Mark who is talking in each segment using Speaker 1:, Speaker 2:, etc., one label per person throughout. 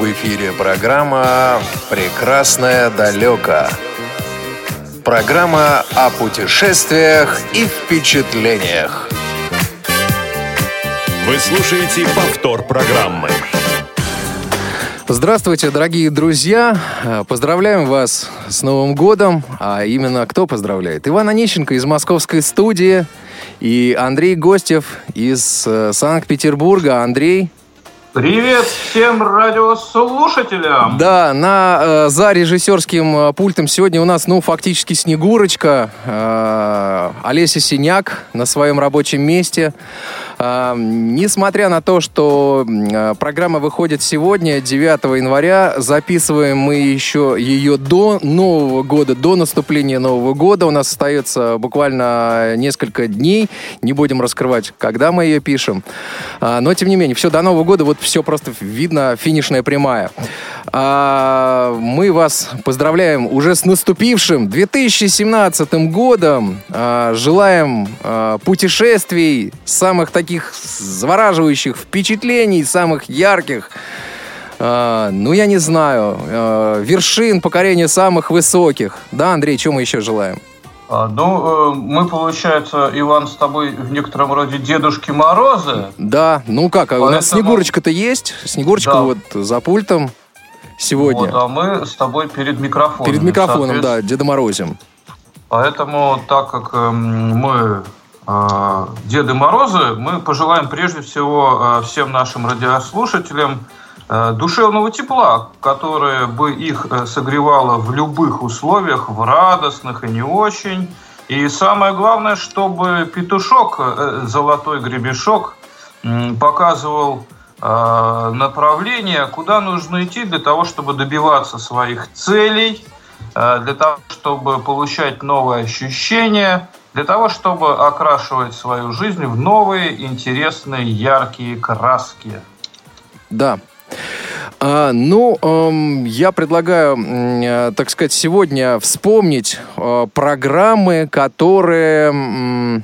Speaker 1: В эфире программа «Прекрасное далеко». Программа о путешествиях и впечатлениях.
Speaker 2: Вы слушаете повтор программы.
Speaker 3: Здравствуйте, дорогие друзья! Поздравляем вас с Новым годом. А именно кто поздравляет? Иван Онищенко из московской студии и Андрей Гостев из э, Санкт-Петербурга. Андрей,
Speaker 4: Привет всем радиослушателям!
Speaker 3: Да, на, э, за режиссерским э, пультом сегодня у нас, ну, фактически Снегурочка, э, Олеся Синяк на своем рабочем месте. Э, несмотря на то, что э, программа выходит сегодня, 9 января, записываем мы еще ее до Нового года, до наступления Нового года. У нас остается буквально несколько дней, не будем раскрывать, когда мы ее пишем. Э, но, тем не менее, все до Нового года вот все просто видно, финишная прямая. А, мы вас поздравляем уже с наступившим 2017 годом. А, желаем а, путешествий, самых таких завораживающих впечатлений, самых ярких. А, ну, я не знаю, а, вершин покорения самых высоких. Да, Андрей, чем мы еще желаем?
Speaker 4: А, ну, э, мы, получается, Иван, с тобой в некотором роде Дедушки Морозы.
Speaker 3: Да, ну как, Поэтому... у нас Снегурочка-то есть. Снегурочка да. вот за пультом сегодня.
Speaker 4: Вот, а мы с тобой перед микрофоном.
Speaker 3: Перед микрофоном, да, Деда Морозем.
Speaker 4: Поэтому, так как э, мы э, Деды Морозы, мы пожелаем прежде всего всем нашим радиослушателям Э, душевного тепла, которое бы их э, согревало в любых условиях, в радостных и не очень. И самое главное, чтобы петушок, э, золотой гребешок, показывал направление, куда нужно идти для того, чтобы добиваться своих целей, для того, чтобы получать новые ощущения, для того, чтобы окрашивать свою жизнь в новые, интересные, яркие краски.
Speaker 3: Да, а, ну, эм, я предлагаю, э, так сказать, сегодня вспомнить э, программы, которые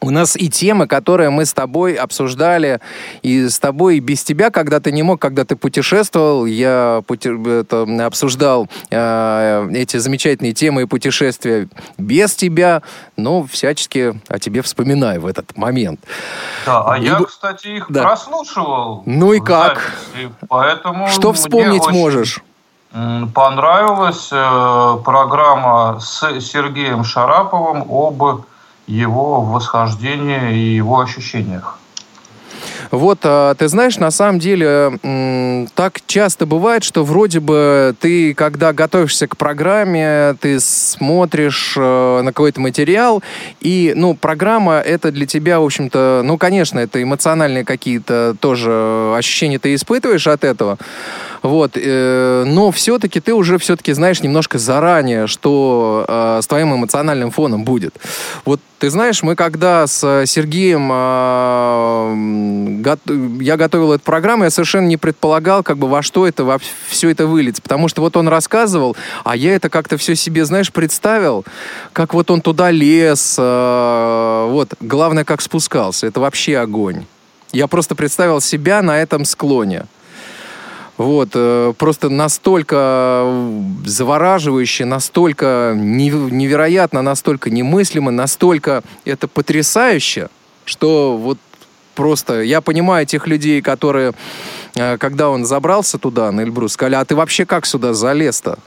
Speaker 3: у нас и темы, которые мы с тобой обсуждали, и с тобой и без тебя, когда ты не мог, когда ты путешествовал, я пути... это, обсуждал э, эти замечательные темы и путешествия без тебя, но всячески о тебе вспоминаю в этот момент.
Speaker 4: Да, а и... я, кстати, их да. прослушивал.
Speaker 3: Ну и как?
Speaker 4: Записи, поэтому
Speaker 3: Что вспомнить можешь?
Speaker 4: Понравилась э, программа с Сергеем Шараповым об его восхождении и его ощущениях.
Speaker 3: Вот, а, ты знаешь, на самом деле так часто бывает, что вроде бы ты, когда готовишься к программе, ты смотришь э, на какой-то материал, и, ну, программа это для тебя, в общем-то, ну, конечно, это эмоциональные какие-то тоже ощущения ты испытываешь от этого, вот, э, но все-таки ты уже все-таки знаешь немножко заранее, что э, с твоим эмоциональным фоном будет. Вот ты знаешь, мы когда с Сергеем го, я готовил эту программу, я совершенно не предполагал, как бы во что это во все это выльется, потому что вот он рассказывал, а я это как-то все себе, знаешь, представил, как вот он туда лез, э, вот, главное, как спускался, это вообще огонь. Я просто представил себя на этом склоне. Вот, э, просто настолько завораживающе, настолько невероятно, настолько немыслимо, настолько это потрясающе, что вот просто я понимаю тех людей, которые, э, когда он забрался туда, на Эльбрус, сказали, а ты вообще как сюда залез-то?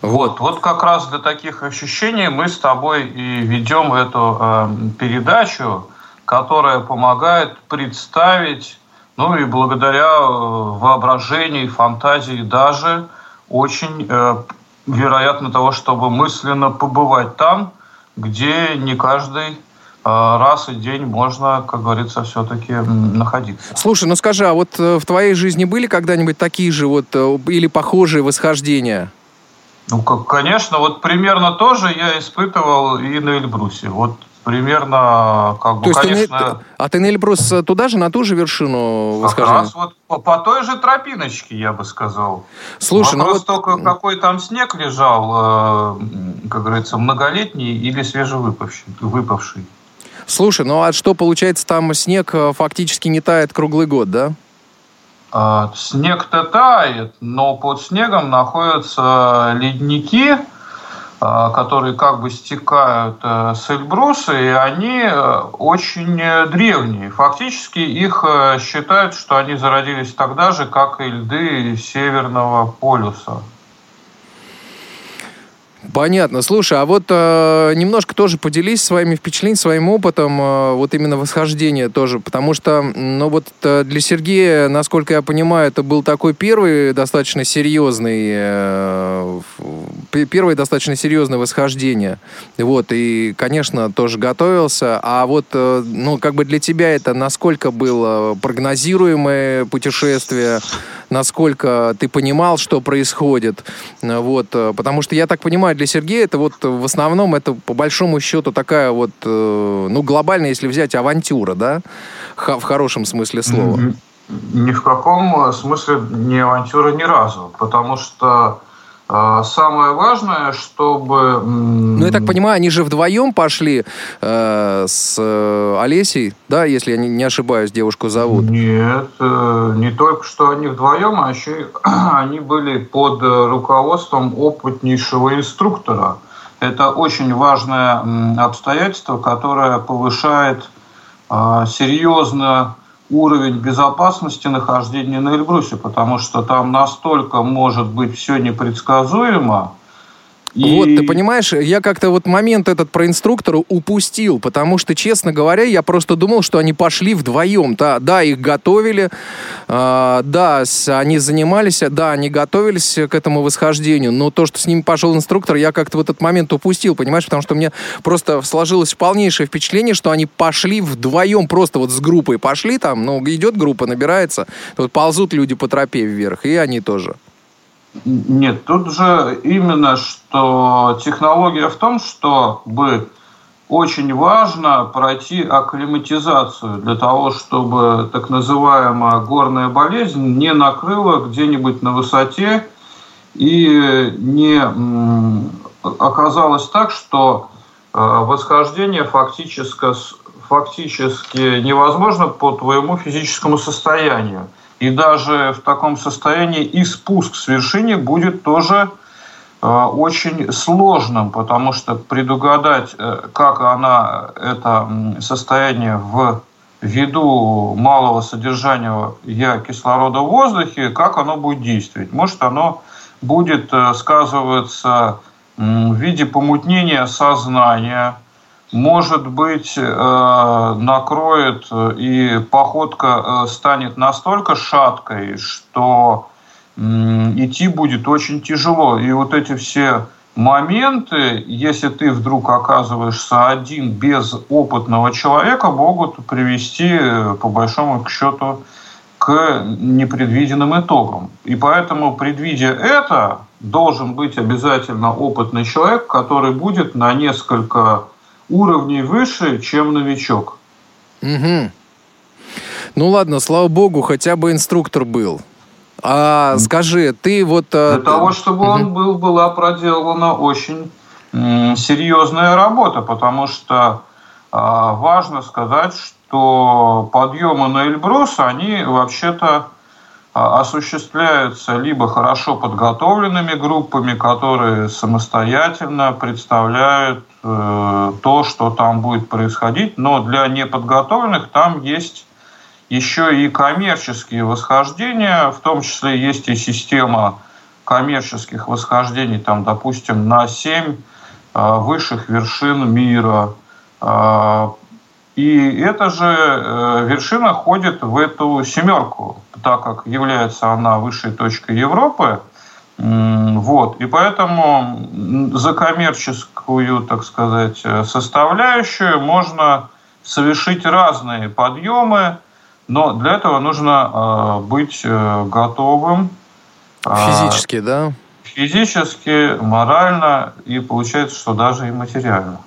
Speaker 4: Вот, вот как раз для таких ощущений мы с тобой и ведем эту э, передачу, которая помогает представить ну и благодаря э, воображению фантазии даже очень э, вероятно того, чтобы мысленно побывать там, где не каждый раз и день можно, как говорится, все-таки находиться.
Speaker 3: Слушай, ну скажи, а вот в твоей жизни были когда-нибудь такие же вот или похожие восхождения?
Speaker 4: Ну, как, конечно, вот примерно тоже я испытывал и на Эльбрусе. Вот примерно, как бы, То есть конечно...
Speaker 3: Ты, а ты на Эльбрус туда же, на ту же вершину?
Speaker 4: Как раз вот по, по той же тропиночке, я бы сказал.
Speaker 3: Слушай,
Speaker 4: ну
Speaker 3: Вопрос
Speaker 4: ну вот... только, какой там снег лежал, э, как говорится, многолетний или свежевыпавший. Выпавший.
Speaker 3: Слушай, ну а что получается, там снег э, фактически не тает круглый год, да?
Speaker 4: снег-то тает, но под снегом находятся ледники, которые как бы стекают с Эльбруса, и они очень древние. Фактически их считают, что они зародились тогда же, как и льды Северного полюса.
Speaker 3: Понятно. Слушай, а вот э, немножко тоже поделись своими впечатлениями, своим опытом, э, вот именно восхождения тоже, потому что, ну вот э, для Сергея, насколько я понимаю, это был такой первый достаточно серьезный, э, первое достаточно серьезное восхождение, вот, и, конечно, тоже готовился, а вот, э, ну, как бы для тебя это насколько было прогнозируемое путешествие, насколько ты понимал, что происходит, вот, э, потому что я так понимаю, для Сергея это вот в основном это по большому счету такая вот, э, ну, глобальная, если взять, авантюра, да, в хорошем смысле слова.
Speaker 4: Ни в каком смысле не авантюра ни разу, потому что самое важное, чтобы...
Speaker 3: Ну, я так понимаю, они же вдвоем пошли э, с э, Олесей, да, если я не, ошибаюсь, девушку зовут?
Speaker 4: Нет, э, не только что они вдвоем, а еще они были под руководством опытнейшего инструктора. Это очень важное обстоятельство, которое повышает э, серьезно уровень безопасности нахождения на Эльбрусе, потому что там настолько может быть все непредсказуемо,
Speaker 3: и... Вот, ты понимаешь, я как-то вот момент этот про инструктора упустил, потому что, честно говоря, я просто думал, что они пошли вдвоем. Да, да их готовили, э, да, они занимались, да, они готовились к этому восхождению, но то, что с ними пошел инструктор, я как-то в этот момент упустил, понимаешь, потому что мне просто сложилось полнейшее впечатление, что они пошли вдвоем, просто вот с группой пошли там, ну, идет группа, набирается, вот ползут люди по тропе вверх, и они тоже.
Speaker 4: Нет, тут же именно что технология в том, чтобы очень важно пройти акклиматизацию для того, чтобы так называемая горная болезнь не накрыла где-нибудь на высоте и не оказалось так, что э, восхождение фактически, фактически невозможно по твоему физическому состоянию. И даже в таком состоянии и спуск с вершины будет тоже э, очень сложным, потому что предугадать, э, как она это состояние в ввиду малого содержания кислорода в воздухе, как оно будет действовать. Может, оно будет э, сказываться в виде помутнения сознания, может быть, э, накроет э, и походка э, станет настолько шаткой, что идти будет очень тяжело. И вот эти все моменты, если ты вдруг оказываешься один без опытного человека, могут привести, по большому счету, к непредвиденным итогам. И поэтому, предвидя это, должен быть обязательно опытный человек, который будет на несколько уровней выше, чем новичок.
Speaker 3: Угу. Ну ладно, слава богу, хотя бы инструктор был. А скажи, ты вот...
Speaker 4: Э, Для того, чтобы угу. он был, была проделана очень серьезная работа, потому что а, важно сказать, что подъемы на Эльбрус, они вообще-то осуществляются либо хорошо подготовленными группами, которые самостоятельно представляют э, то, что там будет происходить, но для неподготовленных там есть еще и коммерческие восхождения, в том числе есть и система коммерческих восхождений, там, допустим, на 7 э, высших вершин мира. И эта же э, вершина ходит в эту семерку, так как является она высшей точкой Европы. Вот. И поэтому за коммерческую, так сказать, э, составляющую можно совершить разные подъемы, но для этого нужно э, быть готовым.
Speaker 3: Физически, да?
Speaker 4: Физически, морально и получается, что даже и материально.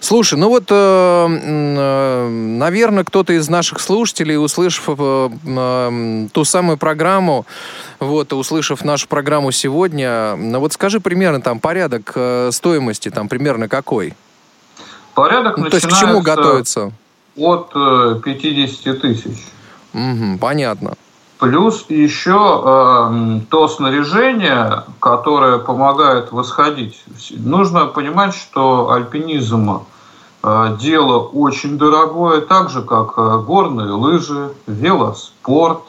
Speaker 3: Слушай, ну вот, э, э, наверное, кто-то из наших слушателей, услышав э, ту самую программу, вот, услышав нашу программу сегодня, ну вот скажи примерно там порядок стоимости, там примерно какой?
Speaker 4: Порядок
Speaker 3: ну, То есть к чему готовиться?
Speaker 4: От 50 тысяч.
Speaker 3: Угу, понятно.
Speaker 4: Плюс еще э, то снаряжение, которое помогает восходить. Нужно понимать, что альпинизм э, дело очень дорогое, так же как э, горные лыжи, велоспорт.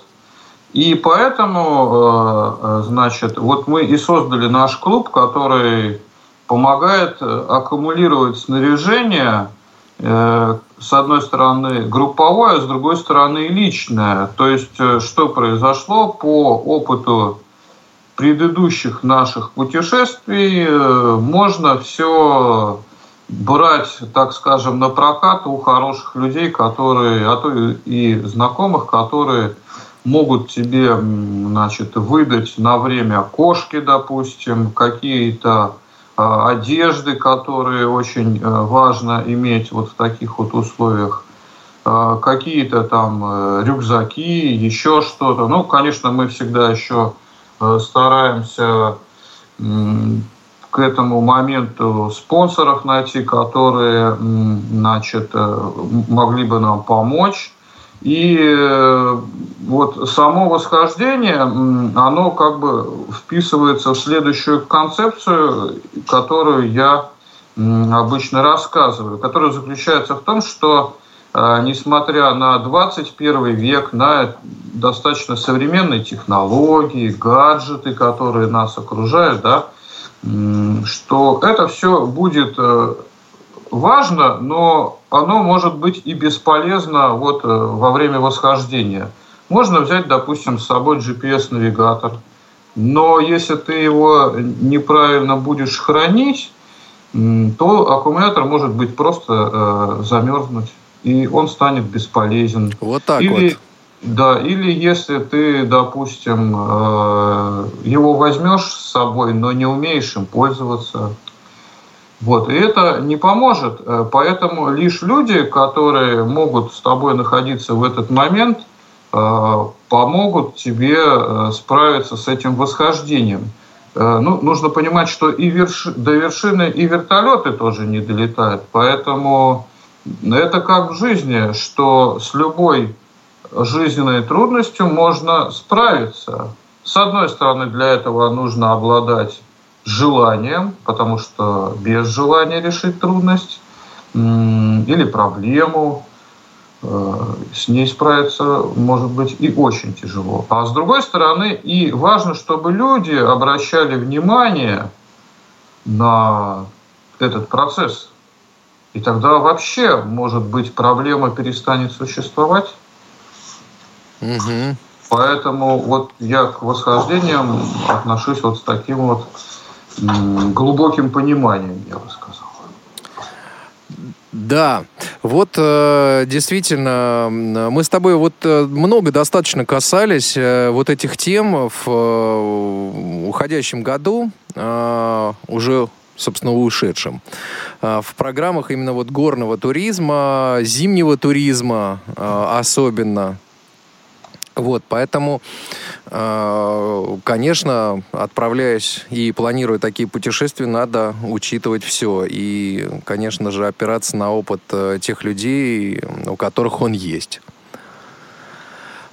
Speaker 4: И поэтому, э, э значит, вот мы и создали наш клуб, который помогает э, аккумулировать снаряжение с одной стороны групповое, а с другой стороны личное. То есть э, что произошло по опыту предыдущих наших путешествий, э, можно все брать, так скажем, на прокат у хороших людей, которые, а то и знакомых, которые могут тебе значит, выдать на время кошки, допустим, какие-то одежды, которые очень э, важно иметь вот в таких вот условиях, а, какие-то там э, рюкзаки, еще что-то. Ну, конечно, мы всегда еще э, стараемся к этому моменту спонсоров найти, которые значит, могли бы нам помочь. И э, вот само восхождение, оно как бы вписывается в следующую концепцию, которую я обычно рассказываю, которая заключается в том, что э, несмотря на 21 век, на достаточно современные технологии, гаджеты, которые нас окружают, да, что это все будет э, важно, но оно может быть и бесполезно вот э, во время восхождения. Можно взять, допустим, с собой GPS-навигатор, но если ты его неправильно будешь хранить, то аккумулятор может быть просто э, замерзнуть, и он станет бесполезен.
Speaker 3: Вот так
Speaker 4: или,
Speaker 3: вот.
Speaker 4: Да, или если ты, допустим, э, его возьмешь с собой, но не умеешь им пользоваться, вот, и это не поможет. Э, поэтому лишь люди, которые могут с тобой находиться в этот момент, э, помогут тебе э, справиться с этим восхождением. Ну, нужно понимать, что и верши, до вершины и вертолеты тоже не долетают. Поэтому это как в жизни, что с любой жизненной трудностью можно справиться. С одной стороны, для этого нужно обладать желанием, потому что без желания решить трудность или проблему, э, с ней справиться может быть и очень тяжело. А с другой стороны, и важно, чтобы люди обращали внимание на этот процесс. И тогда вообще, может быть, проблема перестанет существовать. Угу. Поэтому вот я к восхождениям отношусь вот с таким вот глубоким пониманием, я бы сказал.
Speaker 3: Да, вот э, действительно, мы с тобой вот э, много достаточно касались э, вот этих тем в уходящем году, уже собственно, ушедшем. В программах именно вот горного туризма, зимнего туризма особенно. Вот, поэтому, э, конечно, отправляясь и планируя такие путешествия, надо учитывать все. И, конечно же, опираться на опыт э, тех людей, у которых он есть.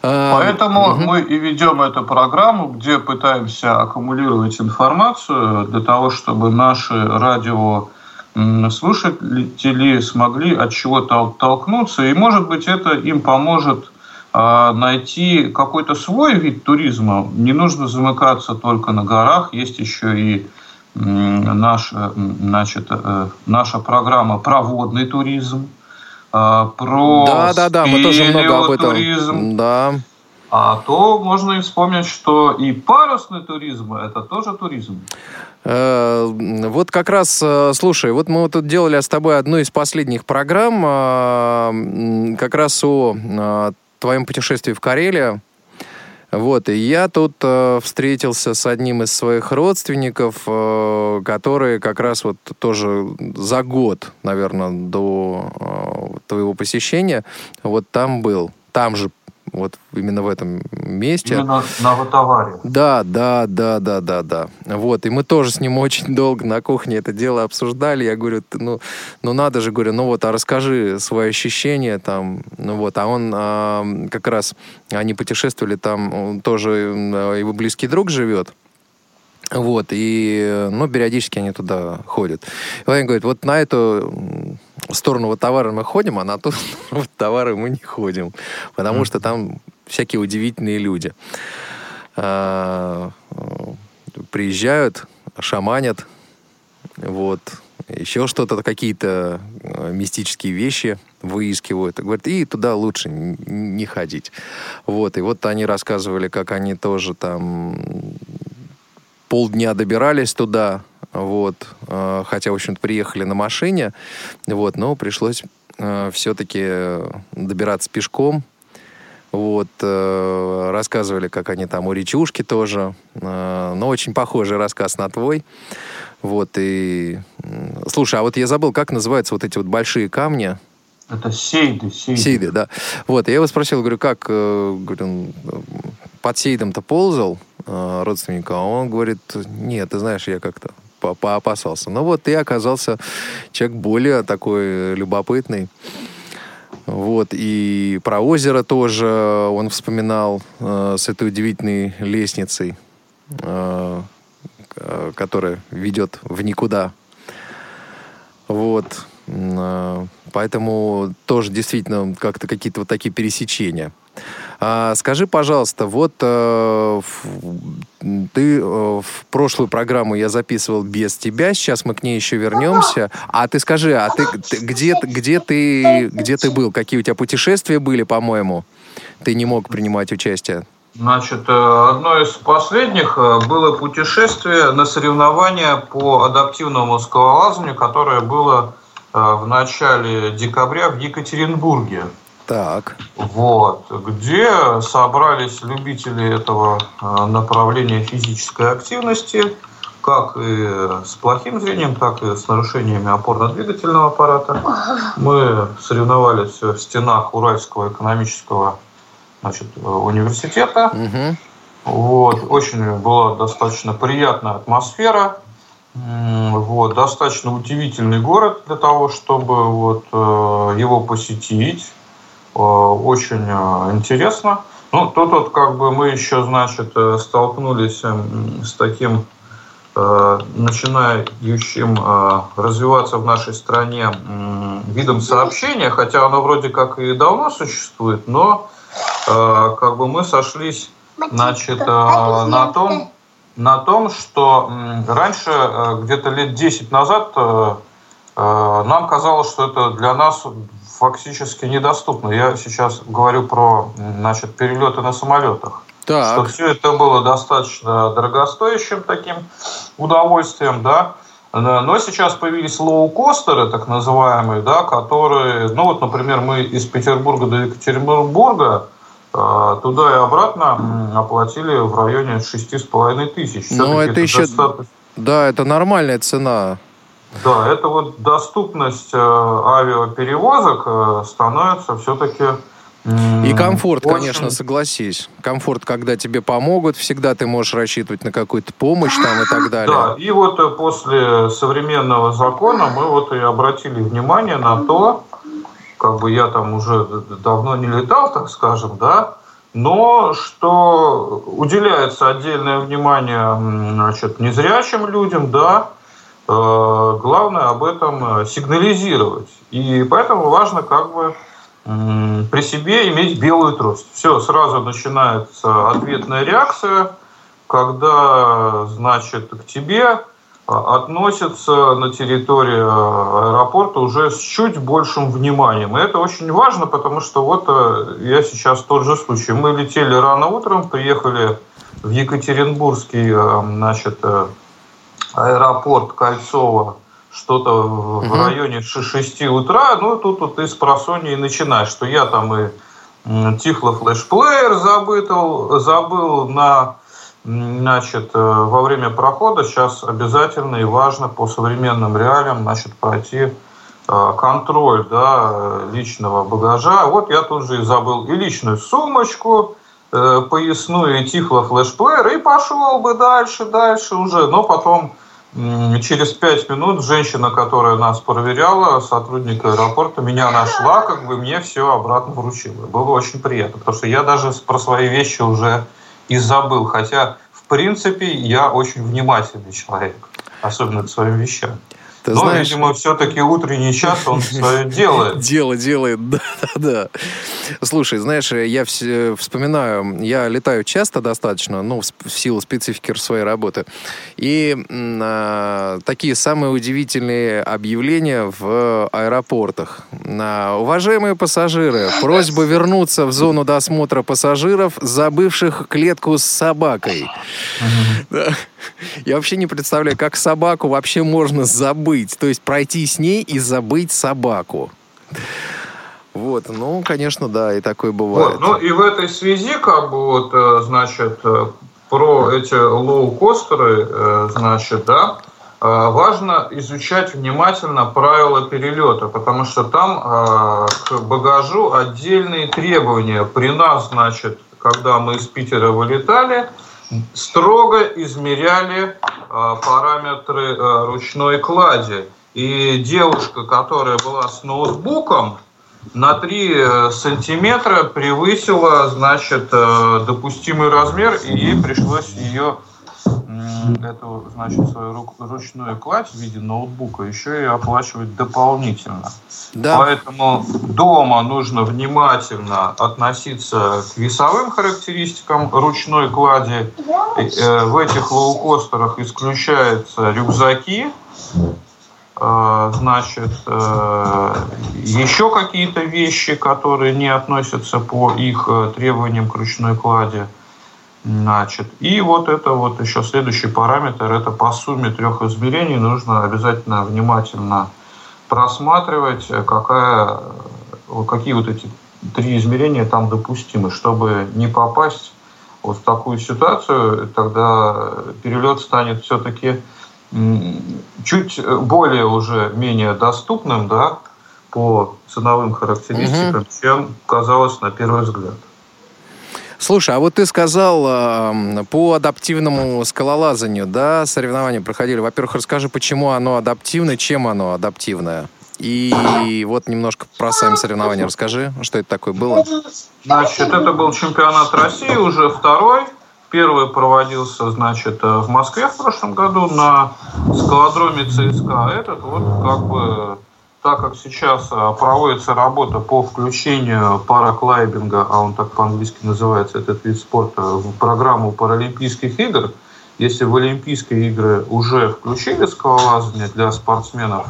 Speaker 4: А, Поэтому угу. мы и ведем эту программу, где пытаемся аккумулировать информацию для того, чтобы наши радио слушатели смогли от чего-то оттолкнуться, и, может быть, это им поможет найти какой-то свой вид туризма. Не нужно замыкаться только на горах. Есть еще и наш, значит, э, наша программа «Проводный туризм», а, про
Speaker 3: да, да, да, мы тоже много об этом.
Speaker 4: туризм.
Speaker 3: Да.
Speaker 4: А то можно и вспомнить, что и парусный туризм – это тоже туризм.
Speaker 3: Э, вот как раз, э, слушай, вот мы вот тут делали с тобой одну из последних программ, как раз о твоем путешествии в Карелию. Вот, и я тут э, встретился с одним из своих родственников, э, который как раз вот тоже за год, наверное, до э, твоего посещения вот там был. Там же вот именно в этом месте.
Speaker 4: Именно на Ватаваре.
Speaker 3: Да, да, да, да, да, да. Вот, и мы тоже с ним очень долго на кухне это дело обсуждали. Я говорю, ну, ну надо же, говорю, ну вот, а расскажи свои ощущения там. Ну вот, а он а, как раз, они путешествовали там, тоже его близкий друг живет. Вот, и, ну, периодически они туда ходят. И он говорит, вот на эту сторону товара мы ходим, а на ту сторону товары мы не ходим, потому mm-hmm. что там всякие удивительные люди. А, приезжают, шаманят, вот, еще что-то, какие-то а, мистические вещи выискивают. Говорят, и туда лучше не ходить. Вот, и вот они рассказывали, как они тоже там полдня добирались туда, вот, э, хотя, в общем-то, приехали на машине, вот, но пришлось э, все-таки добираться пешком, вот, э, рассказывали, как они там у речушки тоже, но очень похожий рассказ на твой, вот, и, слушай, а вот я забыл, как называются вот эти вот большие камни,
Speaker 4: это сейды, сейды.
Speaker 3: Сейды, да. Вот, я его спросил, говорю, как, говорю, под сейдом-то ползал родственника, а он говорит, нет, ты знаешь, я как-то по поопасался. Но вот ты оказался человек более такой любопытный. Вот, и про озеро тоже он вспоминал э, с этой удивительной лестницей, э, которая ведет в никуда. Вот. Э, поэтому тоже действительно как-то какие-то вот такие пересечения. А, скажи, пожалуйста, вот э, ты э, в прошлую программу я записывал без тебя, сейчас мы к ней еще вернемся. А ты скажи, а ты, ты где, где ты где ты был? Какие у тебя путешествия были, по-моему? Ты не мог принимать участие.
Speaker 4: Значит, э, одно из последних э, было путешествие на соревнования по адаптивному скалолазанию, которое было э, в начале декабря в Екатеринбурге.
Speaker 3: Так.
Speaker 4: Вот, где собрались любители этого э, направления физической активности, как и с плохим зрением, так и с нарушениями опорно-двигательного аппарата. Мы соревновались в стенах Уральского экономического значит, университета. Угу. Вот, очень была достаточно приятная атмосфера. Вот, достаточно удивительный город для того, чтобы вот, э, его посетить. Э, очень э, интересно. Ну, тут вот как бы мы еще, значит, э, столкнулись с таким начинающим развиваться в нашей стране видом сообщения, хотя оно вроде как и давно существует, но как бы мы сошлись, значит, на том, на том, что раньше, где-то лет 10 назад, нам казалось, что это для нас фактически недоступно. Я сейчас говорю про значит, перелеты на самолетах. Так. Что все это было достаточно дорогостоящим таким удовольствием, да. Но сейчас появились лоукостеры, так называемые, да, которые, ну вот, например, мы из Петербурга до Екатеринбурга э, туда и обратно оплатили в районе 6,5 тысяч.
Speaker 3: Ну, это, это еще... Достаточно... Да, это нормальная цена.
Speaker 4: Да, это вот доступность э, авиаперевозок э, становится все-таки
Speaker 3: и комфорт, Очень... конечно, согласись. Комфорт, когда тебе помогут, всегда ты можешь рассчитывать на какую-то помощь там и так далее.
Speaker 4: Да, и вот э, после современного закона мы вот и обратили внимание на то, как бы я там уже давно не летал, так скажем, да, но что уделяется отдельное внимание значит, незрячим людям, да, главное об этом э, сигнализировать. И поэтому важно как бы при себе иметь белую трость. Все, сразу начинается ответная реакция, когда, значит, к тебе э, относятся на территории аэропорта уже с чуть большим вниманием. И это очень важно, потому что вот я сейчас тот же случай. Мы летели рано утром, приехали в Екатеринбургский, значит, аэропорт Кольцово что-то в районе 6 утра, ну, тут вот с просони начинаешь, что я там и Тихло флешплеер забыл, забыл на, значит, э, во время прохода. Сейчас обязательно и важно по современным реалиям, значит, пройти контроль да, личного багажа. Вот я тут же и забыл и личную сумочку, поясную и тифло флешплеер, и пошел бы дальше, дальше уже. Но потом Через пять минут женщина, которая нас проверяла, сотрудник аэропорта, меня нашла, как бы мне все обратно вручила. Было очень приятно, потому что я даже про свои вещи уже и забыл. Хотя, в принципе, я очень внимательный человек, особенно к своим вещам. Ты Но, знаешь... видимо, все-таки утренний час он свое делает.
Speaker 3: Дело делает, да, да, да. Слушай, знаешь, я вспоминаю, я летаю часто достаточно, ну, в силу специфики своей работы. И а, такие самые удивительные объявления в аэропортах. Уважаемые пассажиры, просьба вернуться в зону досмотра пассажиров, забывших клетку с собакой. Я вообще не представляю, как собаку вообще можно забыть. То есть пройти с ней и забыть собаку. Вот, ну, конечно, да, и такое бывает.
Speaker 4: Вот, ну, и в этой связи, как бы, вот, э, значит, э, про эти лоукостеры, э, значит, да, важно изучать внимательно правила перелета, потому что там к багажу отдельные требования. При нас, значит, когда мы из Питера вылетали, строго измеряли параметры ручной клади. И девушка, которая была с ноутбуком, на 3 э, сантиметра превысила, значит, э, допустимый размер, и ей пришлось ее эту, значит, свою ручную кладь в виде ноутбука еще и оплачивать дополнительно. Да. Поэтому дома нужно внимательно относиться к весовым характеристикам ручной клади. Э, в этих лоукостерах исключаются рюкзаки, а, значит, э, еще какие-то вещи, которые не относятся по их э, требованиям к ручной клади. Значит, и вот это вот еще следующий параметр, это по сумме трех измерений нужно обязательно внимательно просматривать, какая, какие вот эти три измерения там допустимы, чтобы не попасть вот в такую ситуацию, тогда перелет станет все-таки чуть более уже менее доступным, да, по ценовым характеристикам, угу. чем казалось на первый взгляд.
Speaker 3: Слушай, а вот ты сказал э, по адаптивному скалолазанию, да, соревнования проходили. Во-первых, расскажи, почему оно адаптивное, чем оно адаптивное. И вот немножко про сами соревнования расскажи, что это такое было.
Speaker 4: Значит, это был чемпионат России, уже второй. Первый проводился, значит, э, в Москве в прошлом году на скалодроме ЦСКА. Этот вот как бы так как сейчас э, проводится работа по включению параклайбинга, а он так по-английски называется, этот вид спорта, в программу Паралимпийских игр, если в Олимпийские игры уже включили скалолазание для спортсменов,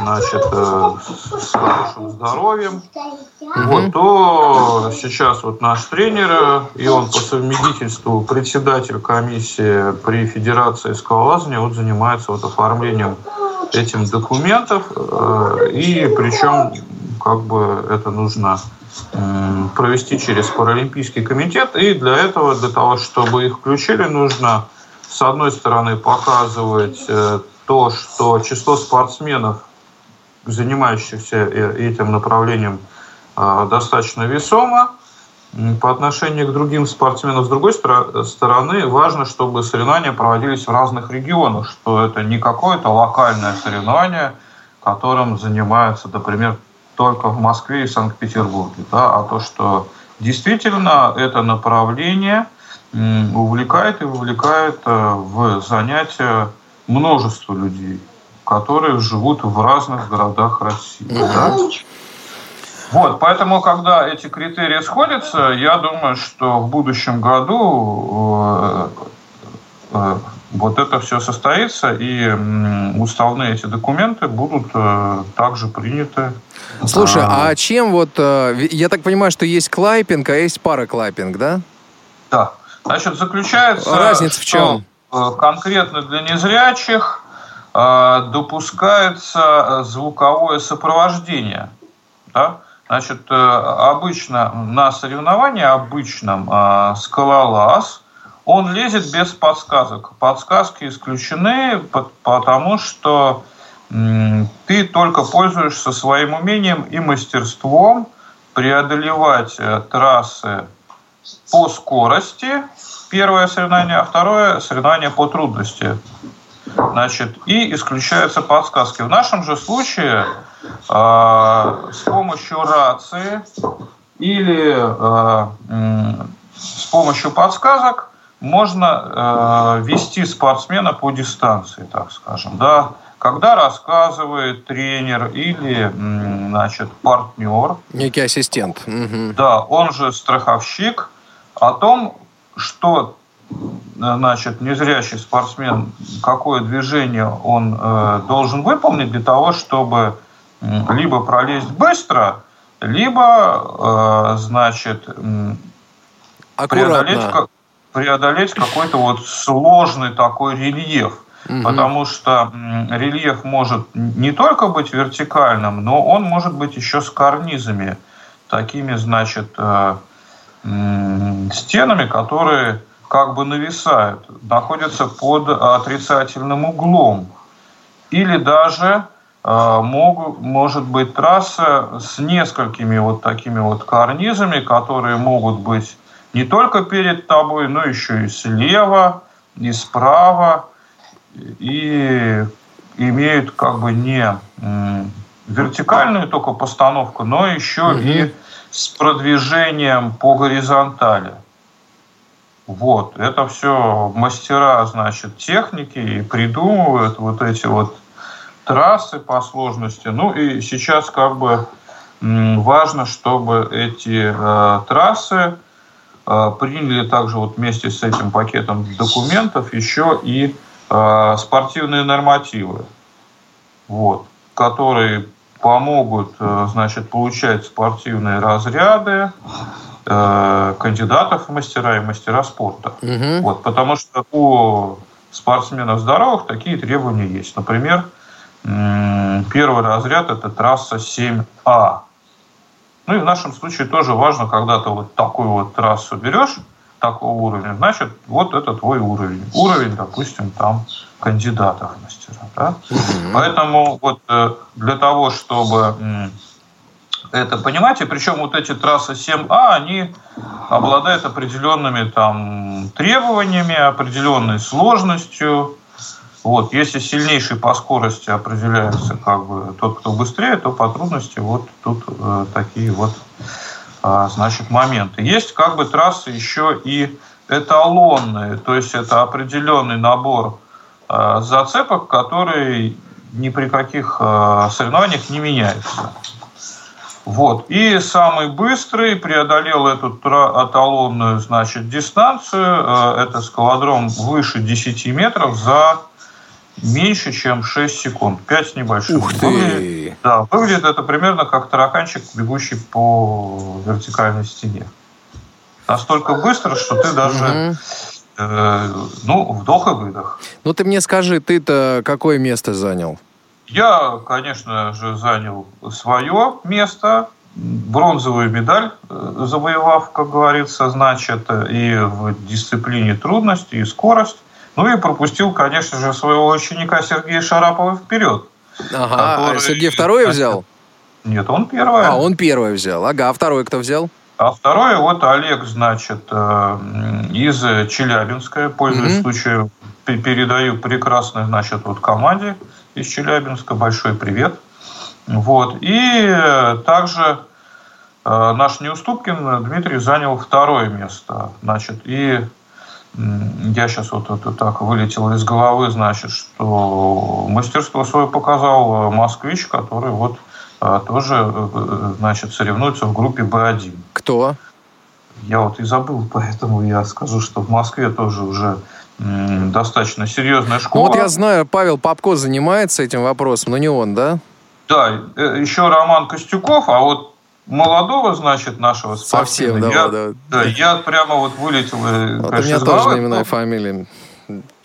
Speaker 4: значит, э, с хорошим здоровьем, вот, то сейчас вот наш тренер, и он по совместительству председатель комиссии при Федерации скалолазания, вот занимается вот оформлением этим документов, э, и причем как бы это нужно провести через Паралимпийский комитет, и для этого, для того, чтобы их включили, нужно с одной стороны показывать э, то, что число спортсменов, занимающихся э, этим направлением, достаточно весомо по отношению к другим спортсменам. С другой стороны, важно, чтобы соревнования проводились в разных регионах, что это не какое-то локальное соревнование, которым занимаются, например, только в Москве и Санкт-Петербурге, да, а то, что действительно это направление – увлекает и вовлекает э, в занятия множество людей, которые живут в разных городах России. Да? Вот, поэтому, когда эти критерии сходятся, я думаю, что в будущем году э, э, вот это все состоится, и уставные эти документы будут также приняты.
Speaker 3: Слушай, а, а чем вот, я так понимаю, что есть клайпинг, а есть параклайпинг, да?
Speaker 4: Да. Значит, заключается...
Speaker 3: Разница в чем?
Speaker 4: Э, конкретно для незрячих э, допускается э, звуковое сопровождение. Да? Значит, обычно на соревновании обычном скалолаз, он лезет без подсказок. Подсказки исключены, потому что ты только пользуешься своим умением и мастерством преодолевать э, трассы по скорости, первое соревнование, а второе соревнование по трудности. Значит, и исключаются подсказки. В нашем же случае э, с помощью рации или э, с помощью подсказок можно э, вести спортсмена по дистанции, так скажем, да, когда рассказывает тренер или, значит, партнер.
Speaker 3: Некий ассистент.
Speaker 4: Угу. Да, он же страховщик, о том, что значит, незрячий спортсмен, какое движение он э, должен выполнить для того, чтобы либо пролезть быстро, либо, э, значит, преодолеть, преодолеть какой-то вот сложный такой рельеф. Угу. Потому что рельеф может не только быть вертикальным, но он может быть еще с карнизами, такими, значит, э, стенами, которые как бы нависают, находятся под отрицательным углом. Или даже э, мог, может быть трасса с несколькими вот такими вот карнизами, которые могут быть не только перед тобой, но еще и слева, и справа, и имеют как бы не вертикальную только постановку, но еще угу. и с продвижением по горизонтали. Вот, это все мастера, значит, техники и придумывают вот эти вот трассы по сложности. Ну и сейчас как бы важно, чтобы эти э, трассы э, приняли также вот вместе с этим пакетом документов еще и э, спортивные нормативы, вот, которые помогут, э, значит, получать спортивные разряды э, кандидатов в мастера и мастера спорта. Угу. Вот, потому что у спортсменов здоровых такие требования есть. Например, первый разряд – это трасса 7А. Ну и в нашем случае тоже важно, когда ты вот такую вот трассу берешь, такого уровня, значит, вот это твой уровень. Уровень, допустим, там кандидатов в мастера. Да? Угу. Поэтому вот э, для того, чтобы это понимать, и причем вот эти трассы 7А, они обладают определенными там требованиями, определенной сложностью. Вот, если сильнейший по скорости определяется как бы тот, кто быстрее, то по трудности вот тут э, такие вот э, значит моменты. Есть как бы трассы еще и эталонные, то есть это определенный набор э, зацепок, которые ни при каких э, соревнованиях не меняются. Вот. И самый быстрый преодолел эту эталонную значит, дистанцию. Э, это скалодром выше 10 метров за меньше, чем 6 секунд. 5 с небольшим.
Speaker 3: Ух ты! Выглядит,
Speaker 4: да, выглядит это примерно как тараканчик, бегущий по вертикальной стене. Настолько быстро, что ты даже... Угу. ну, вдох и выдох.
Speaker 3: Ну, ты мне скажи, ты-то какое место занял?
Speaker 4: Я, конечно же, занял свое место, бронзовую медаль э, завоевав, как говорится, значит, и в дисциплине трудности, и скорость. Ну и пропустил, конечно же, своего ученика Сергея Шарапова вперед.
Speaker 3: Ага, а который... а Сергей второе взял?
Speaker 4: Нет, он первое.
Speaker 3: А, он первое взял. Ага, а второй кто взял?
Speaker 4: А второе, вот Олег, значит, э, из Челябинска, пользуясь mm-hmm. случаем, передаю прекрасной, значит, вот команде из Челябинска. Большой привет. Вот. И также э, наш Неуступкин Дмитрий занял второе место. Значит, и я сейчас вот это так вылетел из головы, значит, что мастерство свое показал москвич, который вот э, тоже, э, значит, соревнуется в группе Б1.
Speaker 3: Кто?
Speaker 4: Я вот и забыл, поэтому я скажу, что в Москве тоже уже достаточно серьезная школа.
Speaker 3: Ну, вот я знаю, Павел Попко занимается этим вопросом, но не он, да?
Speaker 4: Да, э, еще Роман Костюков, а вот молодого, значит, нашего
Speaker 3: Совсем, да,
Speaker 4: я,
Speaker 3: да.
Speaker 4: да. Я прямо вот вылетел.
Speaker 3: Э, вот у меня тоже имена и фамилии.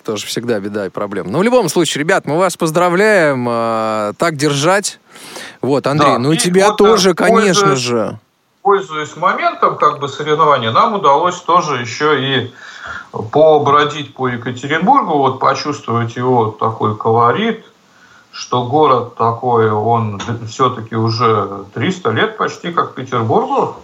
Speaker 3: Тоже всегда беда и проблема. Но в любом случае, ребят, мы вас поздравляем. Э, так держать. Вот, Андрей, да. ну и тебя вот, тоже, конечно пользуясь, же.
Speaker 4: Пользуясь моментом как бы соревнования, нам удалось тоже еще и побродить по Екатеринбургу, вот почувствовать его такой колорит, что город такой, он все-таки уже 300 лет почти как Петербургу,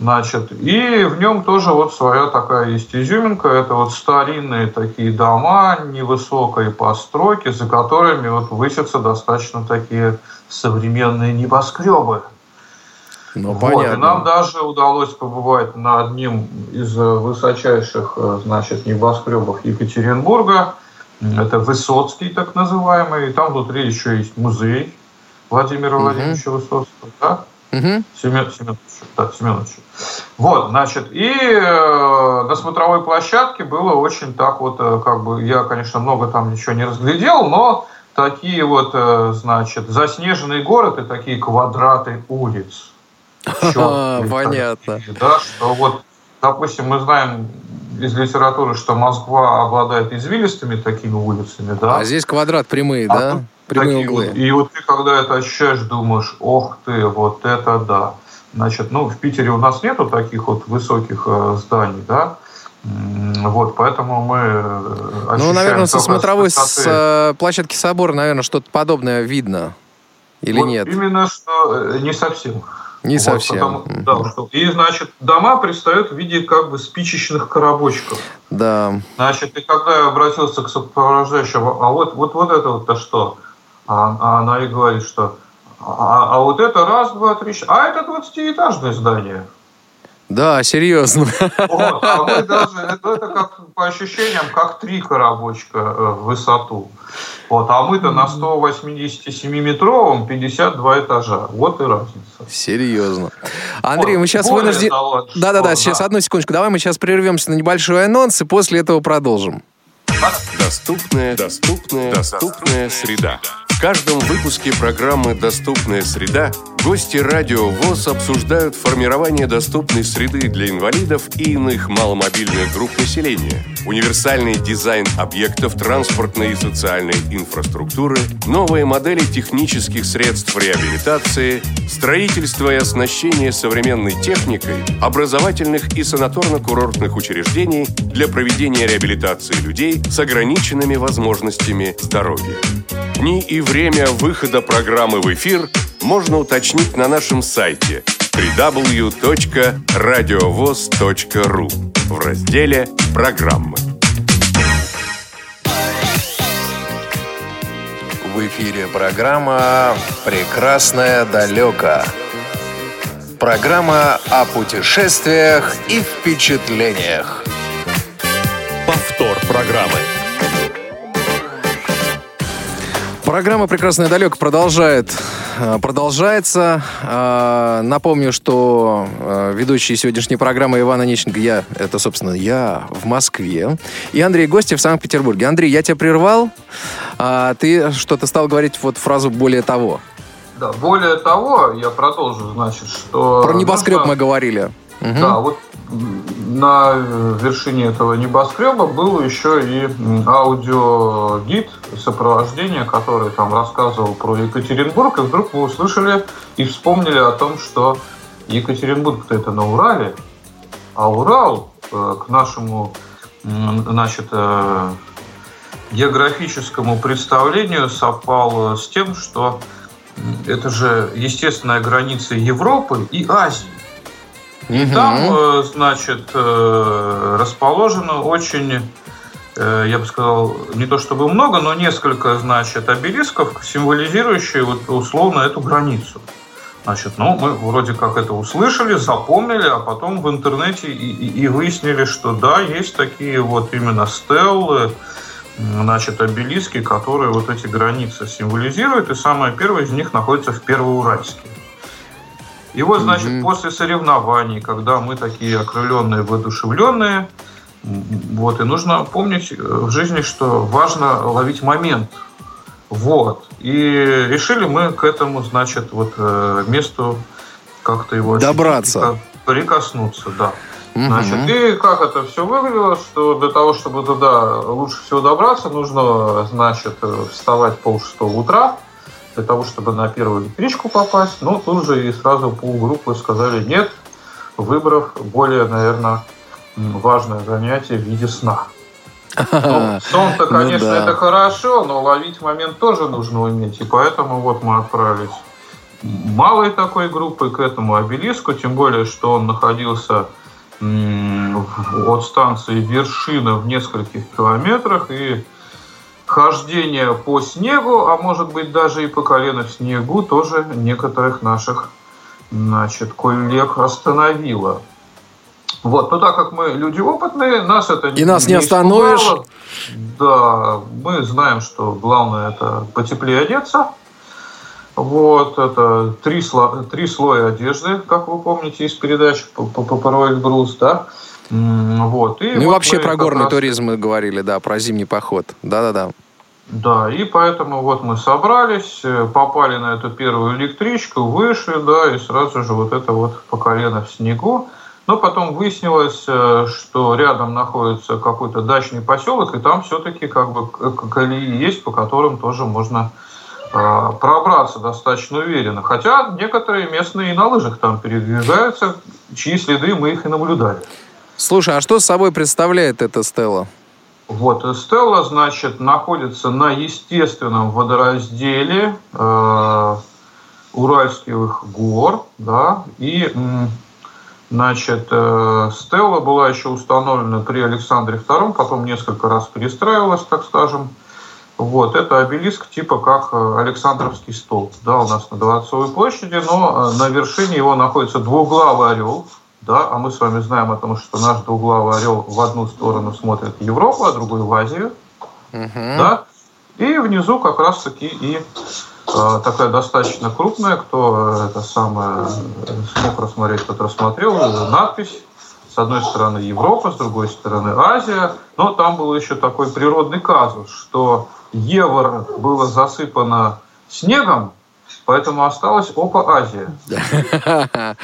Speaker 4: Значит, и в нем тоже вот своя такая есть изюминка. Это вот старинные такие дома невысокой постройки, за которыми вот высятся достаточно такие современные небоскребы. Ну, вот, понятно. И нам даже удалось побывать на одним из высочайших, значит, небоскребов Екатеринбурга. Это Высоцкий, так называемый. И там внутри еще есть музей Владимира угу. Владимировича Высоцкого. Да? Угу. Семен, Семенович, да, Семенович. Вот, значит, и э, на смотровой площадке было очень так вот, э, как бы, я, конечно, много там ничего не разглядел, но такие вот, э, значит, заснеженный город и такие квадраты улиц.
Speaker 3: Понятно.
Speaker 4: Да, что вот, допустим, мы знаем из литературы, что Москва обладает извилистыми такими улицами, да.
Speaker 3: А здесь квадрат прямые, а да? Прямые
Speaker 4: углы. Вот, и вот ты, когда это ощущаешь, думаешь, ох ты, вот это да. Значит, ну, в Питере у нас нету таких вот высоких э, зданий, да, вот, поэтому мы
Speaker 3: э, Ну, наверное, со смотровой с э, площадки собора, наверное, что-то подобное видно. Или вот нет?
Speaker 4: Именно что не совсем.
Speaker 3: Не вот, совсем. Потому,
Speaker 4: да, что, и, значит, дома предстают в виде как бы спичечных коробочков.
Speaker 3: Да.
Speaker 4: Значит, и когда я обратился к сопровождающему, а вот, вот, вот это вот-то что? А, а она и говорит, что а, а вот это раз, два, три, а это 20-этажное здание.
Speaker 3: Да, серьезно.
Speaker 4: Вот, а мы даже, это, это как по ощущениям, как три коробочка э, в высоту. Вот, а мы-то на 187-метровом 52 этажа. Вот и разница.
Speaker 3: Серьезно. Андрей, вот, мы сейчас вынуждены... Да-да-да, сейчас да. одну секундочку. Давай мы сейчас прервемся на небольшой анонс и после этого продолжим.
Speaker 2: Доступная, доступная, доступная среда. В каждом выпуске программы «Доступная среда» гости радио ВОЗ обсуждают формирование доступной среды для инвалидов и иных маломобильных групп населения, универсальный дизайн объектов транспортной и социальной инфраструктуры, новые модели технических средств реабилитации, строительство и оснащение современной техникой, образовательных и санаторно-курортных учреждений для проведения реабилитации людей с ограниченными возможностями здоровья. Дни и время выхода программы в эфир можно уточнить на нашем сайте www.radiovoz.ru в разделе «Программы».
Speaker 1: В эфире программа «Прекрасное далеко». Программа о путешествиях и впечатлениях.
Speaker 2: Повтор программы.
Speaker 3: Программа «Прекрасное далеко» продолжает, э, продолжается. Э, напомню, что э, ведущий сегодняшней программы Иван Онищенко, я, это, собственно, я в Москве, и Андрей Гостев в Санкт-Петербурге. Андрей, я тебя прервал, а ты что-то стал говорить вот фразу «более того».
Speaker 4: Да, более того, я продолжу, значит, что...
Speaker 3: Про небоскреб нужно... мы говорили.
Speaker 4: Угу. Да, вот на вершине этого небоскреба был еще и аудиогид сопровождения, который там рассказывал про Екатеринбург, и вдруг мы услышали и вспомнили о том, что Екатеринбург-то это на Урале, а Урал э, к нашему значит, э, географическому представлению совпал с тем, что это же естественная граница Европы и Азии. И угу. там, э, значит, э, расположено очень, э, я бы сказал, не то чтобы много, но несколько, значит, обелисков, символизирующие вот условно эту границу. Значит, ну, мы вроде как это услышали, запомнили, а потом в интернете и, и, и выяснили, что да, есть такие вот именно стеллы, значит, обелиски, которые вот эти границы символизируют, и самое первое из них находится в Первоуральске. И вот, значит, mm-hmm. после соревнований, когда мы такие окрыленные, воодушевленные, вот, и нужно помнить э, в жизни, что важно ловить момент. Вот. И решили мы к этому, значит, вот э, месту как-то его
Speaker 3: добраться,
Speaker 4: прикоснуться, да. Значит, и как это все выглядело, что для того, чтобы туда лучше всего добраться, нужно, значит, э, вставать полшестого утра, для того, чтобы на первую электричку попасть. Но тут же и сразу полгруппы сказали нет, выбрав более, наверное, важное занятие в виде сна. Ну, сон-то,
Speaker 3: Ну
Speaker 4: конечно,
Speaker 3: да.
Speaker 4: это хорошо, но ловить момент тоже нужно уметь. И поэтому вот мы отправились малой такой группой к этому обелиску, тем более, что он находился от станции Вершина в нескольких километрах, и хождение по снегу, а может быть даже и по колено в снегу, тоже некоторых наших значит, коллег остановило. Вот, но так как мы люди опытные, нас это
Speaker 3: И нас не
Speaker 4: испугало.
Speaker 3: остановишь.
Speaker 4: Да, мы знаем, что главное это потеплее одеться. Вот, это три, сло- три слоя одежды, как вы помните из передач по, по, по про Эльбрус, да? Вот, и
Speaker 3: Ну и
Speaker 4: вот
Speaker 3: вообще
Speaker 4: мы
Speaker 3: про горный
Speaker 4: раз-
Speaker 3: туризм мы говорили, да, про зимний поход. Да-да-да.
Speaker 4: Да, и поэтому вот мы собрались, э, попали на эту первую электричку, вышли, да, и сразу же вот это вот по колено в снегу. Но потом выяснилось, э, что рядом находится какой-то дачный поселок, и там все-таки как бы колеи есть, по которым тоже можно э, пробраться достаточно уверенно. Хотя некоторые местные и на лыжах там передвигаются, чьи следы мы их и наблюдали.
Speaker 3: Слушай, а что собой представляет эта стела?
Speaker 4: Вот, и Стелла, значит, находится на естественном водоразделе э, Уральских гор, да, и, значит, э, Стелла была еще установлена при Александре II, потом несколько раз перестраивалась, так скажем. Вот, это обелиск типа как э, Александровский столб, да, у нас на Дворцовой площади, но э, на вершине его находится двуглавый орел, да, а мы с вами знаем о том, что наш двуглавый орел в одну сторону смотрит в Европу, а другой в Азию,
Speaker 3: Мгм.
Speaker 4: да, и внизу как раз таки и э, такая достаточно крупная, кто э, это самое смог рассмотреть, тот рассмотрел, э, надпись. С одной стороны Европа, с другой стороны Азия. Но там был еще такой природный казус, что Евро было засыпано снегом, поэтому осталось Опа Азия.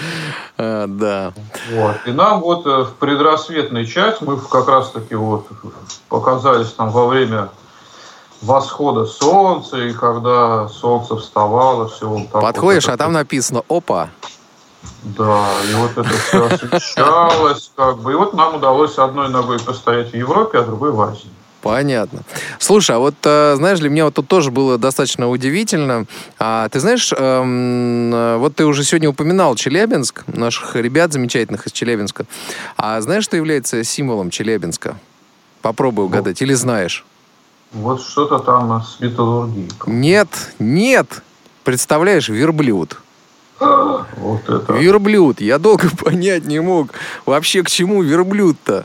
Speaker 3: Да.
Speaker 4: Вот. И нам вот э, в предрассветный час мы как раз таки вот показались там во время восхода солнца, и когда солнце вставало, все вот так
Speaker 3: Подходишь,
Speaker 4: вот
Speaker 3: а там написано «Опа».
Speaker 4: Да, и вот это все освещалось, как бы. И вот нам удалось одной ногой постоять в Европе, а другой в Азии.
Speaker 3: Понятно. Слушай, а вот э, знаешь, для меня вот тут тоже было достаточно удивительно. А, ты знаешь, эм, э, вот ты уже сегодня упоминал Челябинск, наших ребят замечательных из Челябинска. А знаешь, что является символом Челябинска? Попробуй угадать. Или знаешь?
Speaker 4: Вот что-то там с металлургией.
Speaker 3: Нет, нет. Представляешь, верблюд.
Speaker 4: Вот это.
Speaker 3: Верблюд. Я долго понять не мог, вообще к чему верблюд-то.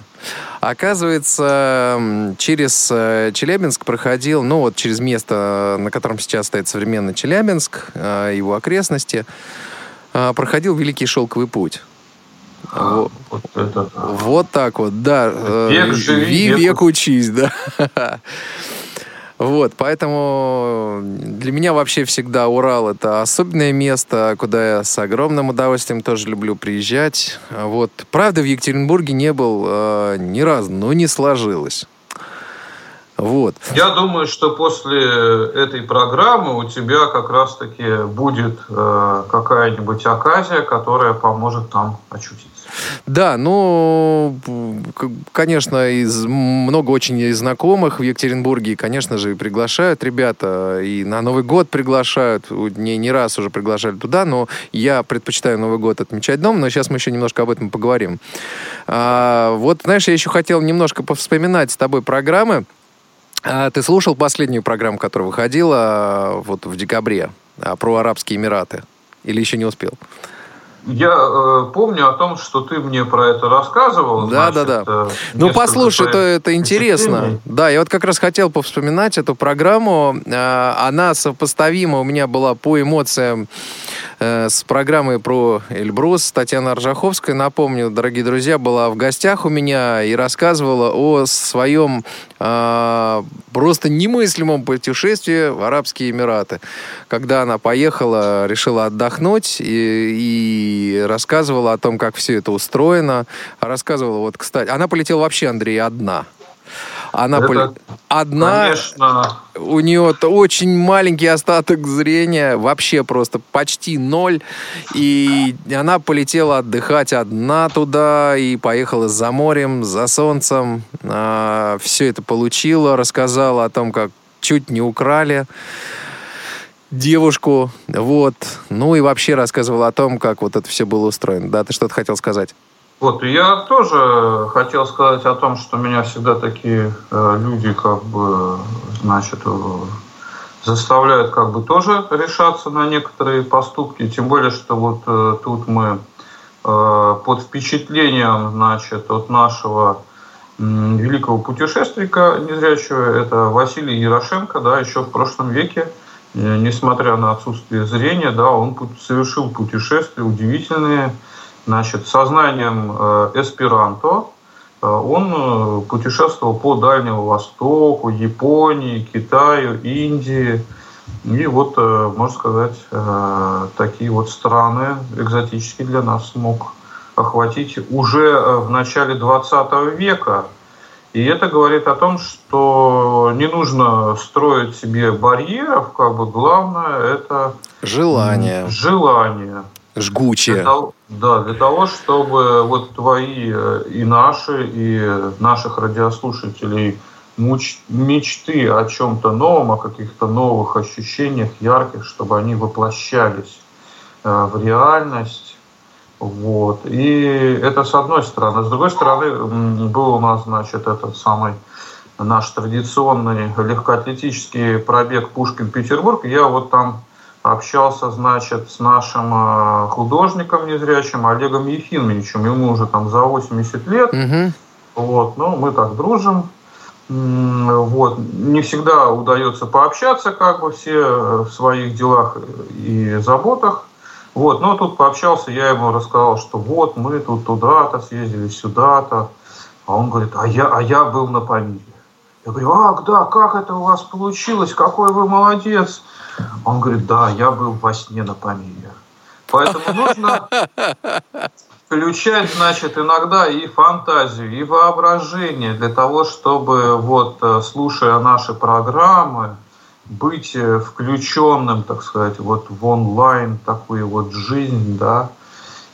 Speaker 3: Оказывается, через э, Челябинск проходил, ну вот через место, на котором сейчас стоит современный Челябинск, э, его окрестности, э, проходил Великий Шелковый путь. Во-
Speaker 4: Вот это. да.
Speaker 3: Вот так вот, да.
Speaker 4: Век живи,
Speaker 3: ви-
Speaker 4: век
Speaker 3: век учись, да. Вот, поэтому для меня вообще всегда Урал это особенное место, куда я с огромным удовольствием тоже люблю приезжать. Вот, правда, в Екатеринбурге не был э, ни разу, но не сложилось. Вот.
Speaker 4: Я думаю, что после этой программы у тебя как раз-таки будет э, какая-нибудь оказия, которая поможет нам очутиться.
Speaker 3: Да, ну, конечно, из, много очень знакомых в Екатеринбурге, конечно же, приглашают ребята, и на Новый год приглашают, не, не раз уже приглашали туда, но я предпочитаю Новый год отмечать дома, но сейчас мы еще немножко об этом поговорим. А, вот, знаешь, я еще хотел немножко повспоминать с тобой программы. А, ты слушал последнюю программу, которая выходила а, вот в декабре, а, про Арабские Эмираты? Или еще не успел?
Speaker 4: Я э, помню о том, что ты мне про это рассказывал.
Speaker 3: Да,
Speaker 4: значит,
Speaker 3: да, да.
Speaker 4: э,
Speaker 3: Ну, послушай, это, это интересно. Да, я вот как раз хотел повспоминать эту программу. Э, Она сопоставима у меня была по эмоциям э, с программой про Эльбрус. Татьяна Ржаховская, напомню, дорогие друзья, была в гостях у меня и рассказывала о своем э, просто немыслимом путешествии в Арабские Эмираты. Когда она поехала, решила отдохнуть и, и рассказывала о том, как все это устроено. Рассказывала, вот, кстати, она полетела вообще, Андрей, одна. Она это, пол... одна, конечно... у нее очень маленький остаток зрения, вообще просто почти ноль. И она полетела отдыхать одна туда и поехала за морем, за солнцем. А, все это получила, рассказала о том, как чуть не украли девушку, вот. Ну и вообще рассказывала о том, как вот это все было устроено. Да, ты что-то хотел сказать?
Speaker 4: Вот, я тоже хотел сказать о том, что меня всегда такие э, люди, как бы, значит, э, заставляют как бы тоже решаться на некоторые поступки, тем более, что вот э, тут мы э, под впечатлением, значит, от нашего великого путешественника незрячего, это Василий Ярошенко, да, еще в прошлом веке, несмотря на отсутствие зрения, да, он совершил путешествия удивительные, Значит, сознанием э, эсперанто э, он э, путешествовал по Дальнему Востоку, Японии, Китаю, Индии. И вот, можно сказать, такие вот страны экзотические для нас смог охватить уже в начале 20 века. И это говорит о том, что не нужно строить себе барьеров, как бы главное это
Speaker 3: желание.
Speaker 4: Желание
Speaker 3: жгучее.
Speaker 4: Для того, да, для того, чтобы вот твои э, и наши, и наших радиослушателей муч, мечты о чем-то новом, о каких-то новых ощущениях ярких, чтобы они воплощались э, в реальность. Вот. И это с одной стороны. С другой стороны, был у нас, значит, этот самый наш традиционный легкоатлетический пробег Пушкин-Петербург. Я вот там общался, значит, с нашим э, художником незрячим Олегом Ефимовичем. Ему уже там за 80 лет. Угу. Вот, ну, мы так дружим. Вот. Не всегда удается пообщаться, как бы все в своих делах и заботах. Вот, но тут пообщался, я ему рассказал, что вот мы тут туда-то съездили, сюда-то. А он говорит, а я, а я был на Памире. Я говорю, ах, да, как это у вас получилось, какой вы молодец. Он говорит, да, я был во сне на Памире. Поэтому нужно включать, значит, иногда и фантазию, и воображение для того, чтобы, вот, э, слушая наши программы, быть э, включенным, так сказать, вот в онлайн такую вот жизнь, да,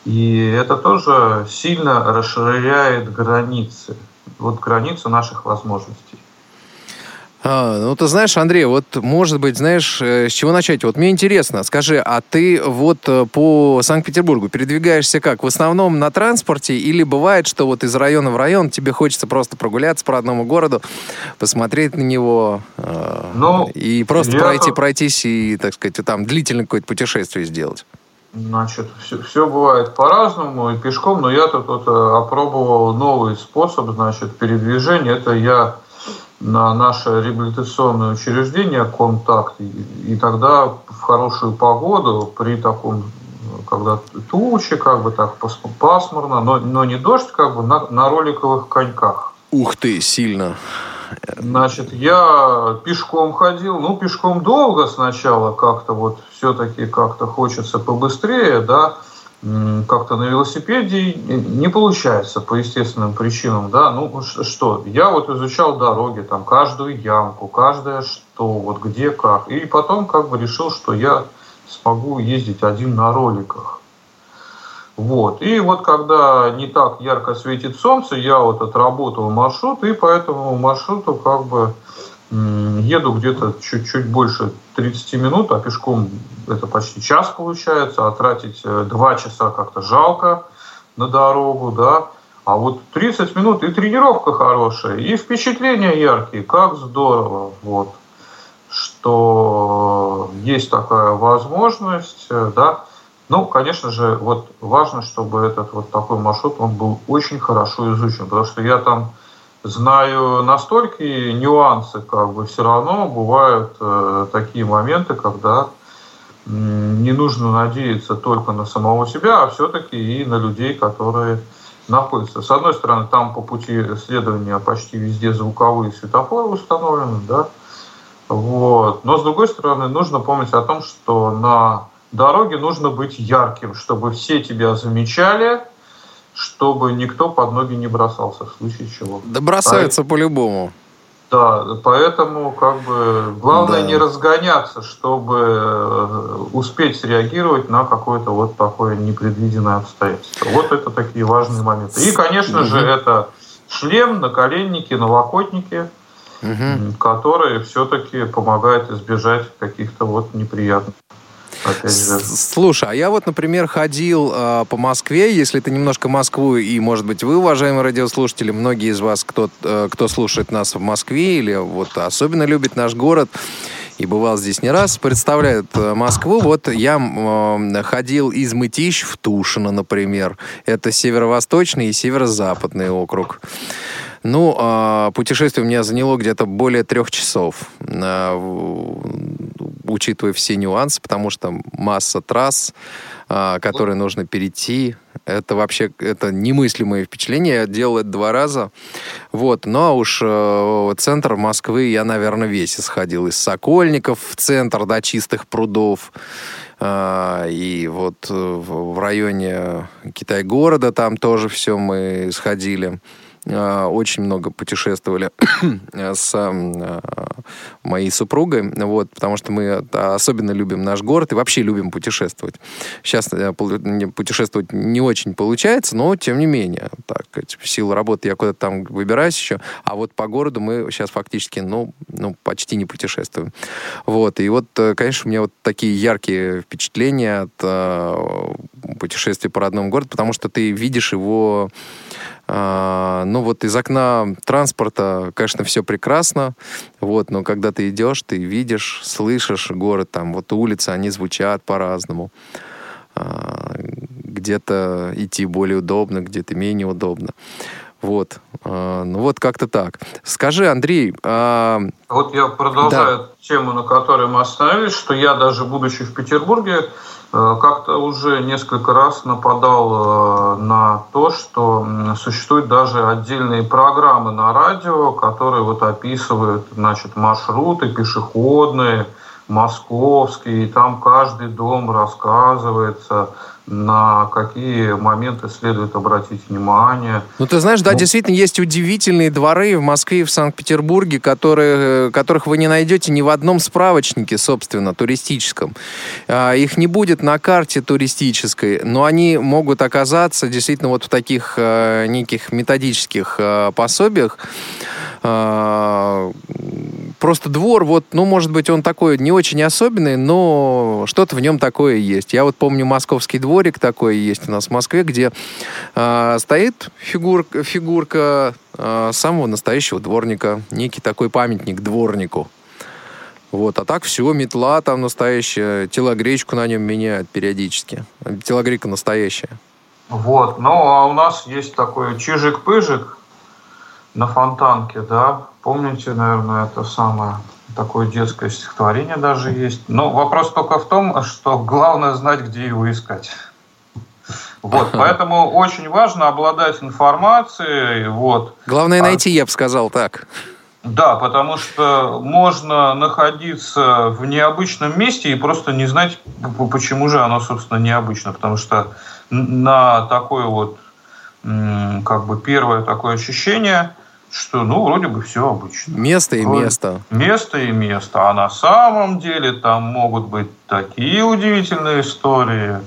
Speaker 4: и это тоже сильно расширяет границы, вот границы наших возможностей.
Speaker 3: А, ну, ты знаешь, Андрей, вот, может быть, знаешь, э, с чего начать? Вот мне интересно, скажи, а ты вот э, по Санкт-Петербургу передвигаешься как? В основном на транспорте или бывает, что вот из района в район тебе хочется просто прогуляться по родному городу, посмотреть на него э, ну, и просто пройти, пройтись и, так сказать, там длительное какое-то путешествие сделать?
Speaker 4: Значит, все, все бывает по-разному и пешком, но я тут вот опробовал новый способ, значит, передвижения. Это я на наше реабилитационное учреждение «Контакт». И, тогда в хорошую погоду, при таком, когда тучи, как бы так пасмурно, но, но не дождь, как бы на, на роликовых коньках.
Speaker 3: Ух ты, сильно.
Speaker 4: Значит, я пешком ходил, ну, пешком долго сначала, как-то вот все-таки как-то хочется побыстрее, да, как-то на велосипеде не получается по естественным причинам, да, ну что, я вот изучал дороги, там, каждую ямку, каждое что, вот где как, и потом как бы решил, что я смогу ездить один на роликах. Вот. И вот когда не так ярко светит солнце, я вот отработал маршрут, и по этому маршруту как бы еду где-то чуть-чуть больше 30 минут, а пешком это почти час получается, а тратить 2 э, часа как-то жалко на дорогу, да. А вот 30 минут и тренировка хорошая, и впечатления яркие, как здорово, вот, что есть такая возможность, э, да. Ну, конечно же, вот важно, чтобы этот вот такой маршрут, он был очень хорошо изучен, потому что я там знаю настолько нюансы, как бы все равно бывают э, такие моменты, когда э, не нужно надеяться только на самого себя, а все-таки и на людей, которые находятся. С одной стороны, там по пути следования почти везде звуковые светофоры установлены, да, вот. Но с другой стороны, нужно помнить о том, что на дороге нужно быть ярким, чтобы все тебя замечали, чтобы никто под ноги не бросался в случае чего.
Speaker 3: Да бросаются а, по-любому.
Speaker 4: Да, поэтому как бы главное да. не разгоняться, чтобы э, успеть среагировать на какое-то вот такое непредвиденное обстоятельство. Вот это такие важные моменты. И, конечно же, это шлем, наколенники, налокотники, угу. которые все-таки помогают избежать каких-то вот неприятных
Speaker 3: Слушай, а я вот, например, ходил э, по Москве, если ты немножко Москву, и, может быть, вы, уважаемые радиослушатели, многие из вас, кто, э, кто слушает нас в Москве или вот особенно любит наш город, и бывал здесь не раз, представляют э, Москву. Вот я э, ходил из Мытищ в Тушино, например. Это северо-восточный и северо-западный округ. Ну, э, путешествие у меня заняло где-то более трех часов. Э, учитывая все нюансы, потому что масса трасс, а, которые нужно перейти. Это вообще это немыслимое впечатление. Я делал это два раза. Вот. Ну, а уж э, центр Москвы я, наверное, весь исходил. Из Сокольников в центр до чистых прудов. Uh, и вот в районе Китай-города там тоже все мы сходили. А, очень много путешествовали с а, моей супругой, вот, потому что мы особенно любим наш город и вообще любим путешествовать. Сейчас э, путешествовать не очень получается, но тем не менее, так, в силу работы я куда-то там выбираюсь еще, а вот по городу мы сейчас фактически, ну, ну почти не путешествуем. Вот, и вот, э, конечно, у меня вот такие яркие впечатления от э, путешествий по родному городу, потому что ты видишь его а, ну вот из окна транспорта, конечно, все прекрасно, вот, но когда ты идешь, ты видишь, слышишь город, там вот улицы, они звучат по-разному. А, где-то идти более удобно, где-то менее удобно. Вот. А, ну вот как-то так. Скажи, Андрей... А...
Speaker 4: Вот я продолжаю да. тему, на которой мы остановились, что я даже будучи в Петербурге, Э, как-то уже несколько раз нападал э, на то, что существуют даже отдельные программы на радио, которые вот описывают значит, маршруты пешеходные, московские, и там каждый дом рассказывается, на какие моменты следует обратить внимание.
Speaker 3: Ну, ты знаешь, да, ну, действительно, есть удивительные дворы в Москве и в Санкт-Петербурге, которые, которых вы не найдете ни в одном справочнике, собственно, туристическом. А, их не будет на карте туристической, но они могут оказаться действительно вот в таких э, неких методических э, пособиях, а, просто двор, вот, ну, может быть, он такой не очень особенный, но что-то в нем такое есть. Я вот помню московский дворик такой есть у нас в Москве, где э, стоит фигурка, фигурка э, самого настоящего дворника, некий такой памятник дворнику. Вот, а так все, метла там настоящая, телогречку на нем меняют периодически. Телогрейка настоящая.
Speaker 4: Вот, ну а у нас есть такой чижик-пыжик, на Фонтанке, да. Помните, наверное, это самое такое детское стихотворение даже есть. Но вопрос только в том, что главное знать, где его искать. Вот, поэтому очень важно обладать информацией. Вот.
Speaker 3: Главное а найти, я бы сказал так.
Speaker 4: Да, потому что можно находиться в необычном месте и просто не знать, почему же оно, собственно, необычно. Потому что на такое вот, как бы первое такое ощущение – что, ну, вроде бы все обычно.
Speaker 3: Место и вроде место.
Speaker 4: Место и место. А на самом деле там могут быть такие удивительные истории.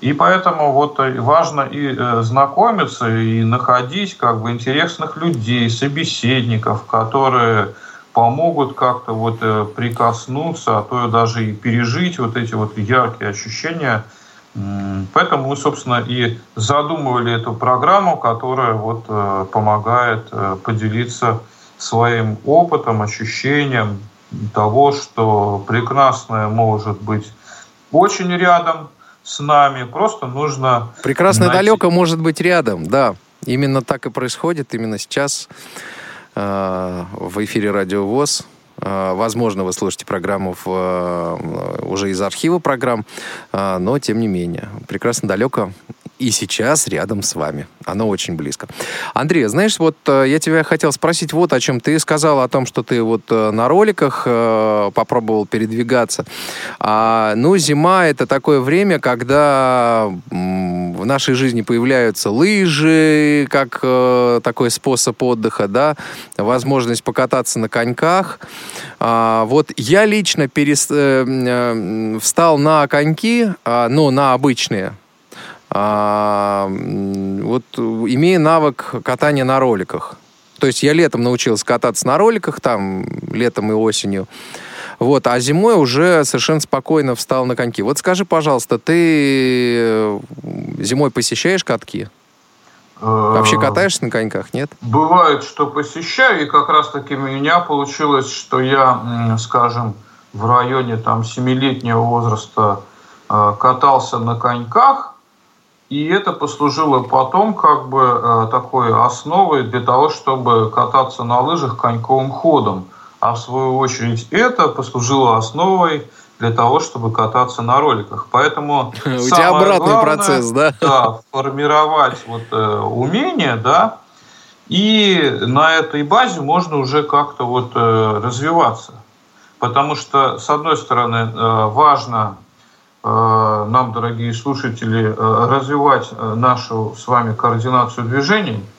Speaker 4: И поэтому вот важно и э, знакомиться, и находить как бы интересных людей, собеседников, которые помогут как-то вот э, прикоснуться, а то и даже и пережить вот эти вот яркие ощущения – Поэтому мы, собственно, и задумывали эту программу, которая вот э, помогает э, поделиться своим опытом, ощущением того, что прекрасное может быть очень рядом с нами, просто нужно...
Speaker 3: Прекрасное найти... далеко может быть рядом, да. Именно так и происходит, именно сейчас э, в эфире Радио ВОЗ возможно, вы слушаете программу в, э, уже из архива программ, а, но тем не менее, прекрасно далеко и сейчас рядом с вами. Оно очень близко. Андрей, знаешь, вот э, я тебя хотел спросить вот о чем. Ты сказал о том, что ты вот э, на роликах э, попробовал передвигаться. А, ну, зима — это такое время, когда, в нашей жизни появляются лыжи, как э, такой способ отдыха, да, возможность покататься на коньках. А, вот я лично перес, э, э, встал на коньки, э, ну, на обычные, а, вот имея навык катания на роликах. То есть я летом научился кататься на роликах, там, летом и осенью. Вот, а зимой уже совершенно спокойно встал на коньки. Вот скажи, пожалуйста, ты э, зимой посещаешь катки? Вообще катаешься на коньках, нет?
Speaker 4: Бывает, что посещаю, и как раз-таки у меня получилось, что я, скажем, в районе там 7-летнего возраста э, катался на коньках, и это послужило потом как бы э, такой основой для того, чтобы кататься на лыжах коньковым ходом а в свою очередь это послужило основой для того, чтобы кататься на роликах. Поэтому
Speaker 3: у тебя обратный главное, процесс, да?
Speaker 4: Да, формировать вот э, умение, да, и на этой базе можно уже как-то вот э, развиваться. Потому что, с одной стороны, э, важно э, нам, дорогие слушатели, э, развивать э, нашу с вами координацию движений –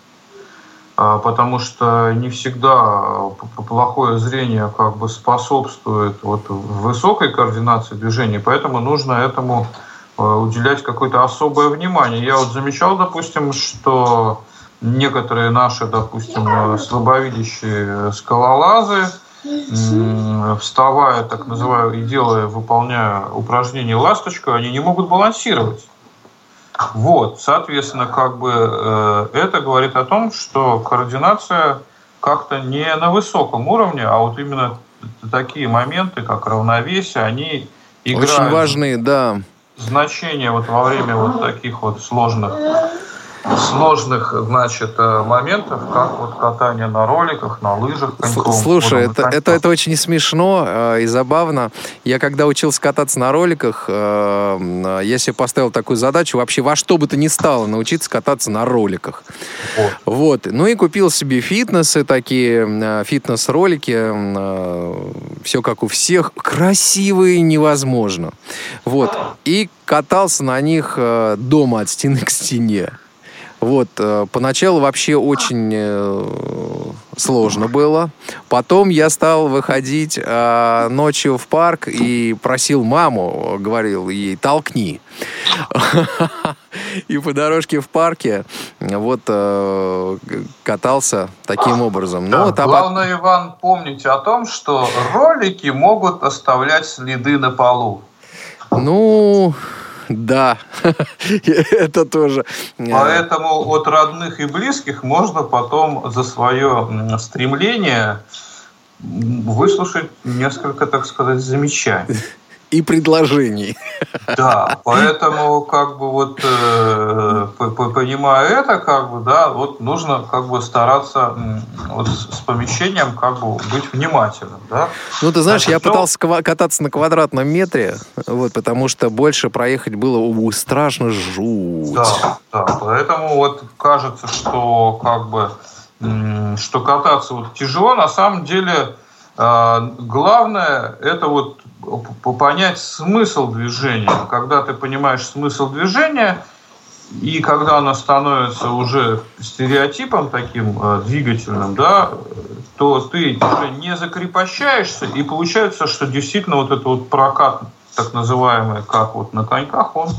Speaker 4: потому что не всегда плохое зрение как бы способствует вот высокой координации движений, поэтому нужно этому а, уделять какое-то особое внимание. Я вот замечал, допустим, что некоторые наши, допустим, слабовидящие скалолазы, вставая, так называю, и делая, выполняя упражнение ласточку, они не могут балансировать. Вот, соответственно, как бы э, это говорит о том, что координация как-то не на высоком уровне, а вот именно такие моменты, как равновесие, они играют.
Speaker 3: Очень важные, да.
Speaker 4: Значение вот во время вот таких вот сложных сложных, значит, э, моментов, как вот катание на роликах, на лыжах.
Speaker 3: Коньком, Слушай, это, это, это очень смешно э, и забавно. Я когда учился кататься на роликах, э, я себе поставил такую задачу вообще во что бы то ни стало научиться кататься на роликах. Вот. вот. Ну и купил себе фитнесы такие, э, фитнес-ролики. Э, все как у всех. Красивые невозможно. Вот. И катался на них э, дома от стены к стене. Вот, э, поначалу вообще очень э, сложно было. Потом я стал выходить э, ночью в парк и просил маму, говорил ей, толкни. И по дорожке в парке вот катался таким образом.
Speaker 4: Ну, вот, а Главное, Иван, помните о том, что ролики могут оставлять следы на полу.
Speaker 3: Ну, да, это тоже.
Speaker 4: Э, Поэтому от родных и близких можно потом за свое стремление выслушать несколько, так сказать, замечаний
Speaker 3: и предложений.
Speaker 4: Да, поэтому как бы вот э, понимая это, как бы, да, вот нужно как бы стараться вот с помещением как бы быть внимательным, да.
Speaker 3: Ну, ты знаешь, Значит, я пытался кататься на квадратном метре, вот, потому что больше проехать было у, страшно жуть.
Speaker 4: Да, да, поэтому вот кажется, что как бы что кататься вот тяжело, на самом деле главное это вот понять смысл движения. Когда ты понимаешь смысл движения, и когда оно становится уже стереотипом таким э, двигательным, да, то ты уже не закрепощаешься, и получается, что действительно вот этот вот прокат, так называемый, как вот на коньках, он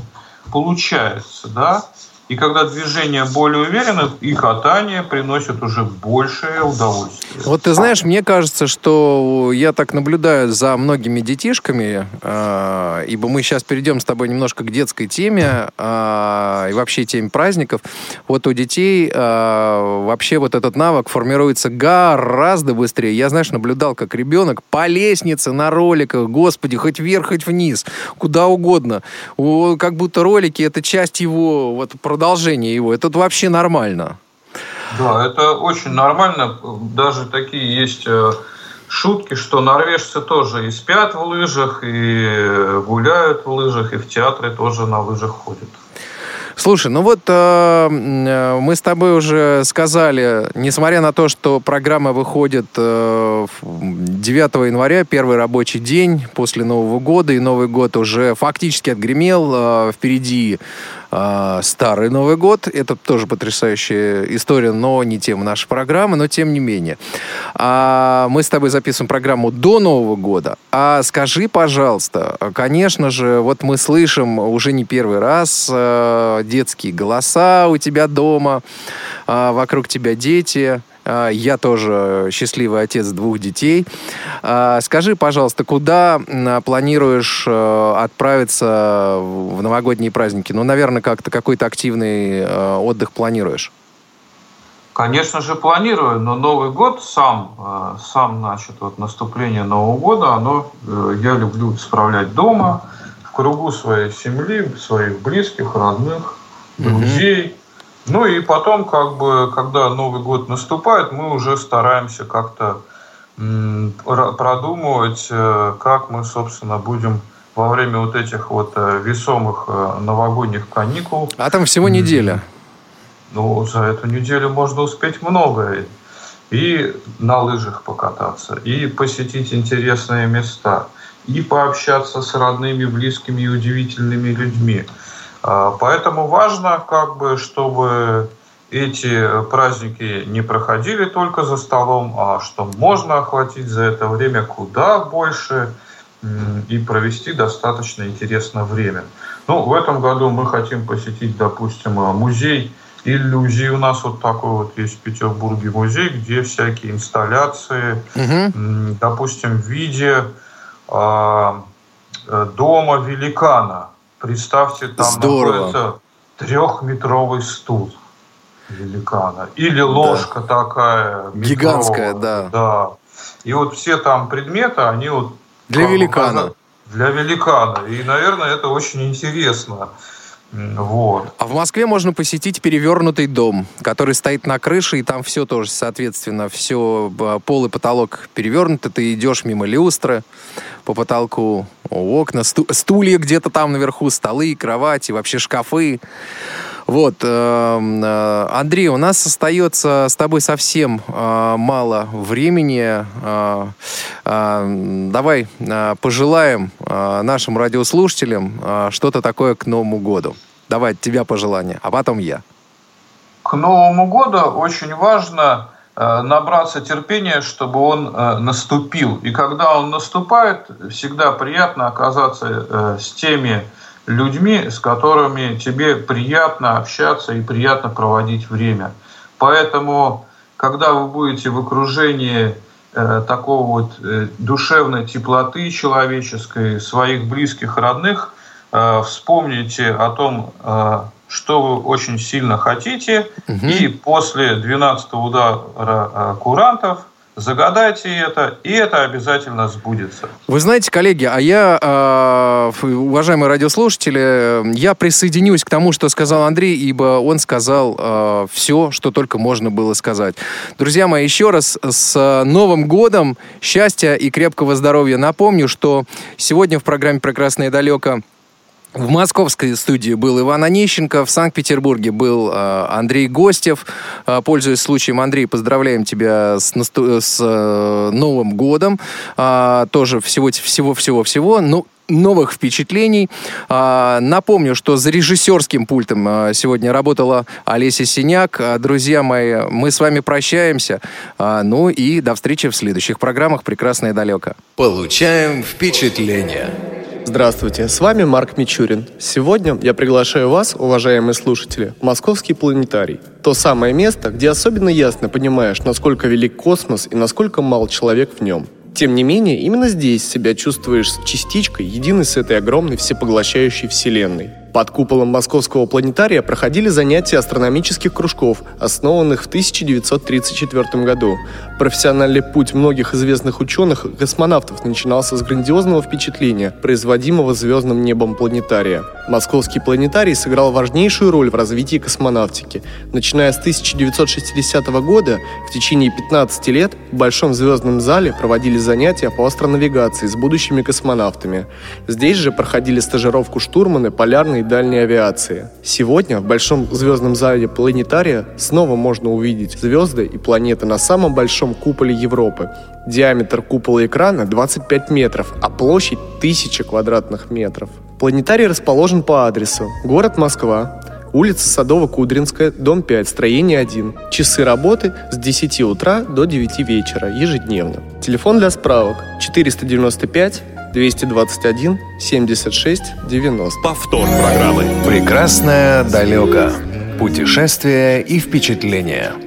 Speaker 4: получается, да. И когда движение более уверенно, и катание приносит уже большее удовольствие.
Speaker 3: Вот ты знаешь, мне кажется, что я так наблюдаю за многими детишками, э, ибо мы сейчас перейдем с тобой немножко к детской теме э, и вообще теме праздников. Вот у детей э, вообще вот этот навык формируется гораздо быстрее. Я, знаешь, наблюдал, как ребенок по лестнице на роликах, господи, хоть вверх, хоть вниз, куда угодно. Как будто ролики это часть его вот продолжение его. Это вообще нормально.
Speaker 4: Да, это очень нормально. Даже такие есть э, шутки, что норвежцы тоже и спят в лыжах, и гуляют в лыжах, и в театры тоже на лыжах ходят.
Speaker 3: Слушай, ну вот э, э мы с тобой уже сказали, несмотря на то, что программа выходит э, 9 января, первый рабочий день после Нового года, и Новый год уже фактически отгремел, э, впереди э, Старый Новый год. Это тоже потрясающая история, но не тема нашей программы, но тем не менее. А мы с тобой записываем программу до Нового года. А скажи, пожалуйста, конечно же, вот мы слышим уже не первый раз э, детские голоса у тебя дома, э, вокруг тебя дети. А, я тоже счастливый отец двух детей. А, скажи, пожалуйста, куда планируешь э, отправиться в новогодние праздники? Ну, наверное, как-то какой-то активный э, отдых планируешь?
Speaker 4: Конечно же, планирую, но Новый год сам, э, сам значит, вот наступление Нового года, оно я люблю справлять дома, в кругу своей семьи, своих близких, родных, друзей. Ну и потом, как бы, когда Новый год наступает, мы уже стараемся как-то продумывать, э, как мы, собственно, будем во время вот этих вот э, весомых э, новогодних каникул.
Speaker 3: А там всего неделя.
Speaker 4: Ну, за эту неделю можно успеть многое. И на лыжах покататься, и посетить интересные места, и пообщаться с родными, близкими и удивительными людьми – поэтому важно, как бы, чтобы эти праздники не проходили только за столом, а что можно охватить за это время куда больше и провести достаточно интересное время. Ну, в этом году мы хотим посетить, допустим, музей иллюзий. У нас вот такой вот есть в Петербурге музей, где всякие инсталляции, угу. допустим, в виде а, э, дома великана Представьте, там Здорово. находится трехметровый стул великана. Или ложка да. такая.
Speaker 3: Метровая, Гигантская, да.
Speaker 4: Да. И вот все там предметы, они вот...
Speaker 3: Для великана.
Speaker 4: Для великана. И, наверное, это очень интересно. Вот.
Speaker 3: А в Москве можно посетить перевернутый дом, который стоит на крыше, и там все тоже, соответственно, все, пол и потолок перевернуты, ты идешь мимо люстры по потолку, окна, стулья где-то там наверху, столы, кровати, вообще шкафы. Вот, эм, э, Андрей, у нас остается с тобой совсем э, мало времени. Э, давай пожелаем нашим радиослушателям что-то такое к Новому году. Давай от тебя пожелание, а потом я.
Speaker 4: К Новому году очень важно набраться терпения, чтобы он наступил. И когда он наступает, всегда приятно оказаться с теми людьми, с которыми тебе приятно общаться и приятно проводить время. Поэтому, когда вы будете в окружении э, такого вот э, душевной теплоты человеческой, своих близких, родных, э, вспомните о том, э, что вы очень сильно хотите, угу. и после 12 удара э, курантов – Загадайте это, и это обязательно сбудется.
Speaker 3: Вы знаете, коллеги, а я, э, уважаемые радиослушатели, я присоединюсь к тому, что сказал Андрей, ибо он сказал э, все, что только можно было сказать. Друзья мои, еще раз с Новым годом, счастья и крепкого здоровья. Напомню, что сегодня в программе «Прекрасное далеко» В московской студии был Иван Онищенко, в Санкт-Петербурге был э, Андрей Гостев. Э, пользуясь случаем, Андрей, поздравляем тебя с, насту- с э, Новым годом. Тоже всего-всего-всего-всего. Ну, новых впечатлений. Напомню, что за режиссерским пультом сегодня работала Олеся Синяк. Друзья мои, мы с вами прощаемся. Ну и до встречи в следующих программах «Прекрасное далеко».
Speaker 1: Получаем впечатление.
Speaker 5: Здравствуйте, с вами Марк Мичурин. Сегодня я приглашаю вас, уважаемые слушатели, в Московский планетарий. То самое место, где особенно ясно понимаешь, насколько велик космос и насколько мал человек в нем. Тем не менее, именно здесь себя чувствуешь частичкой, единой с этой огромной всепоглощающей вселенной – под куполом Московского планетария проходили занятия астрономических кружков, основанных в 1934 году. Профессиональный путь многих известных ученых и космонавтов начинался с грандиозного впечатления, производимого звездным небом планетария. Московский планетарий сыграл важнейшую роль в развитии космонавтики. Начиная с 1960 года, в течение 15 лет в Большом звездном зале проводили занятия по астронавигации с будущими космонавтами. Здесь же проходили стажировку штурманы полярной дальней авиации. Сегодня в большом звездном зале планетария снова можно увидеть звезды и планеты на самом большом куполе Европы. Диаметр купола экрана 25 метров, а площадь 1000 квадратных метров. Планетарий расположен по адресу город Москва, улица Садово-Кудринская, дом 5, строение 1. Часы работы с 10 утра до 9 вечера ежедневно. Телефон для справок 495 221 76 90.
Speaker 3: Повтор программы. Прекрасная далека. путешествие и впечатления.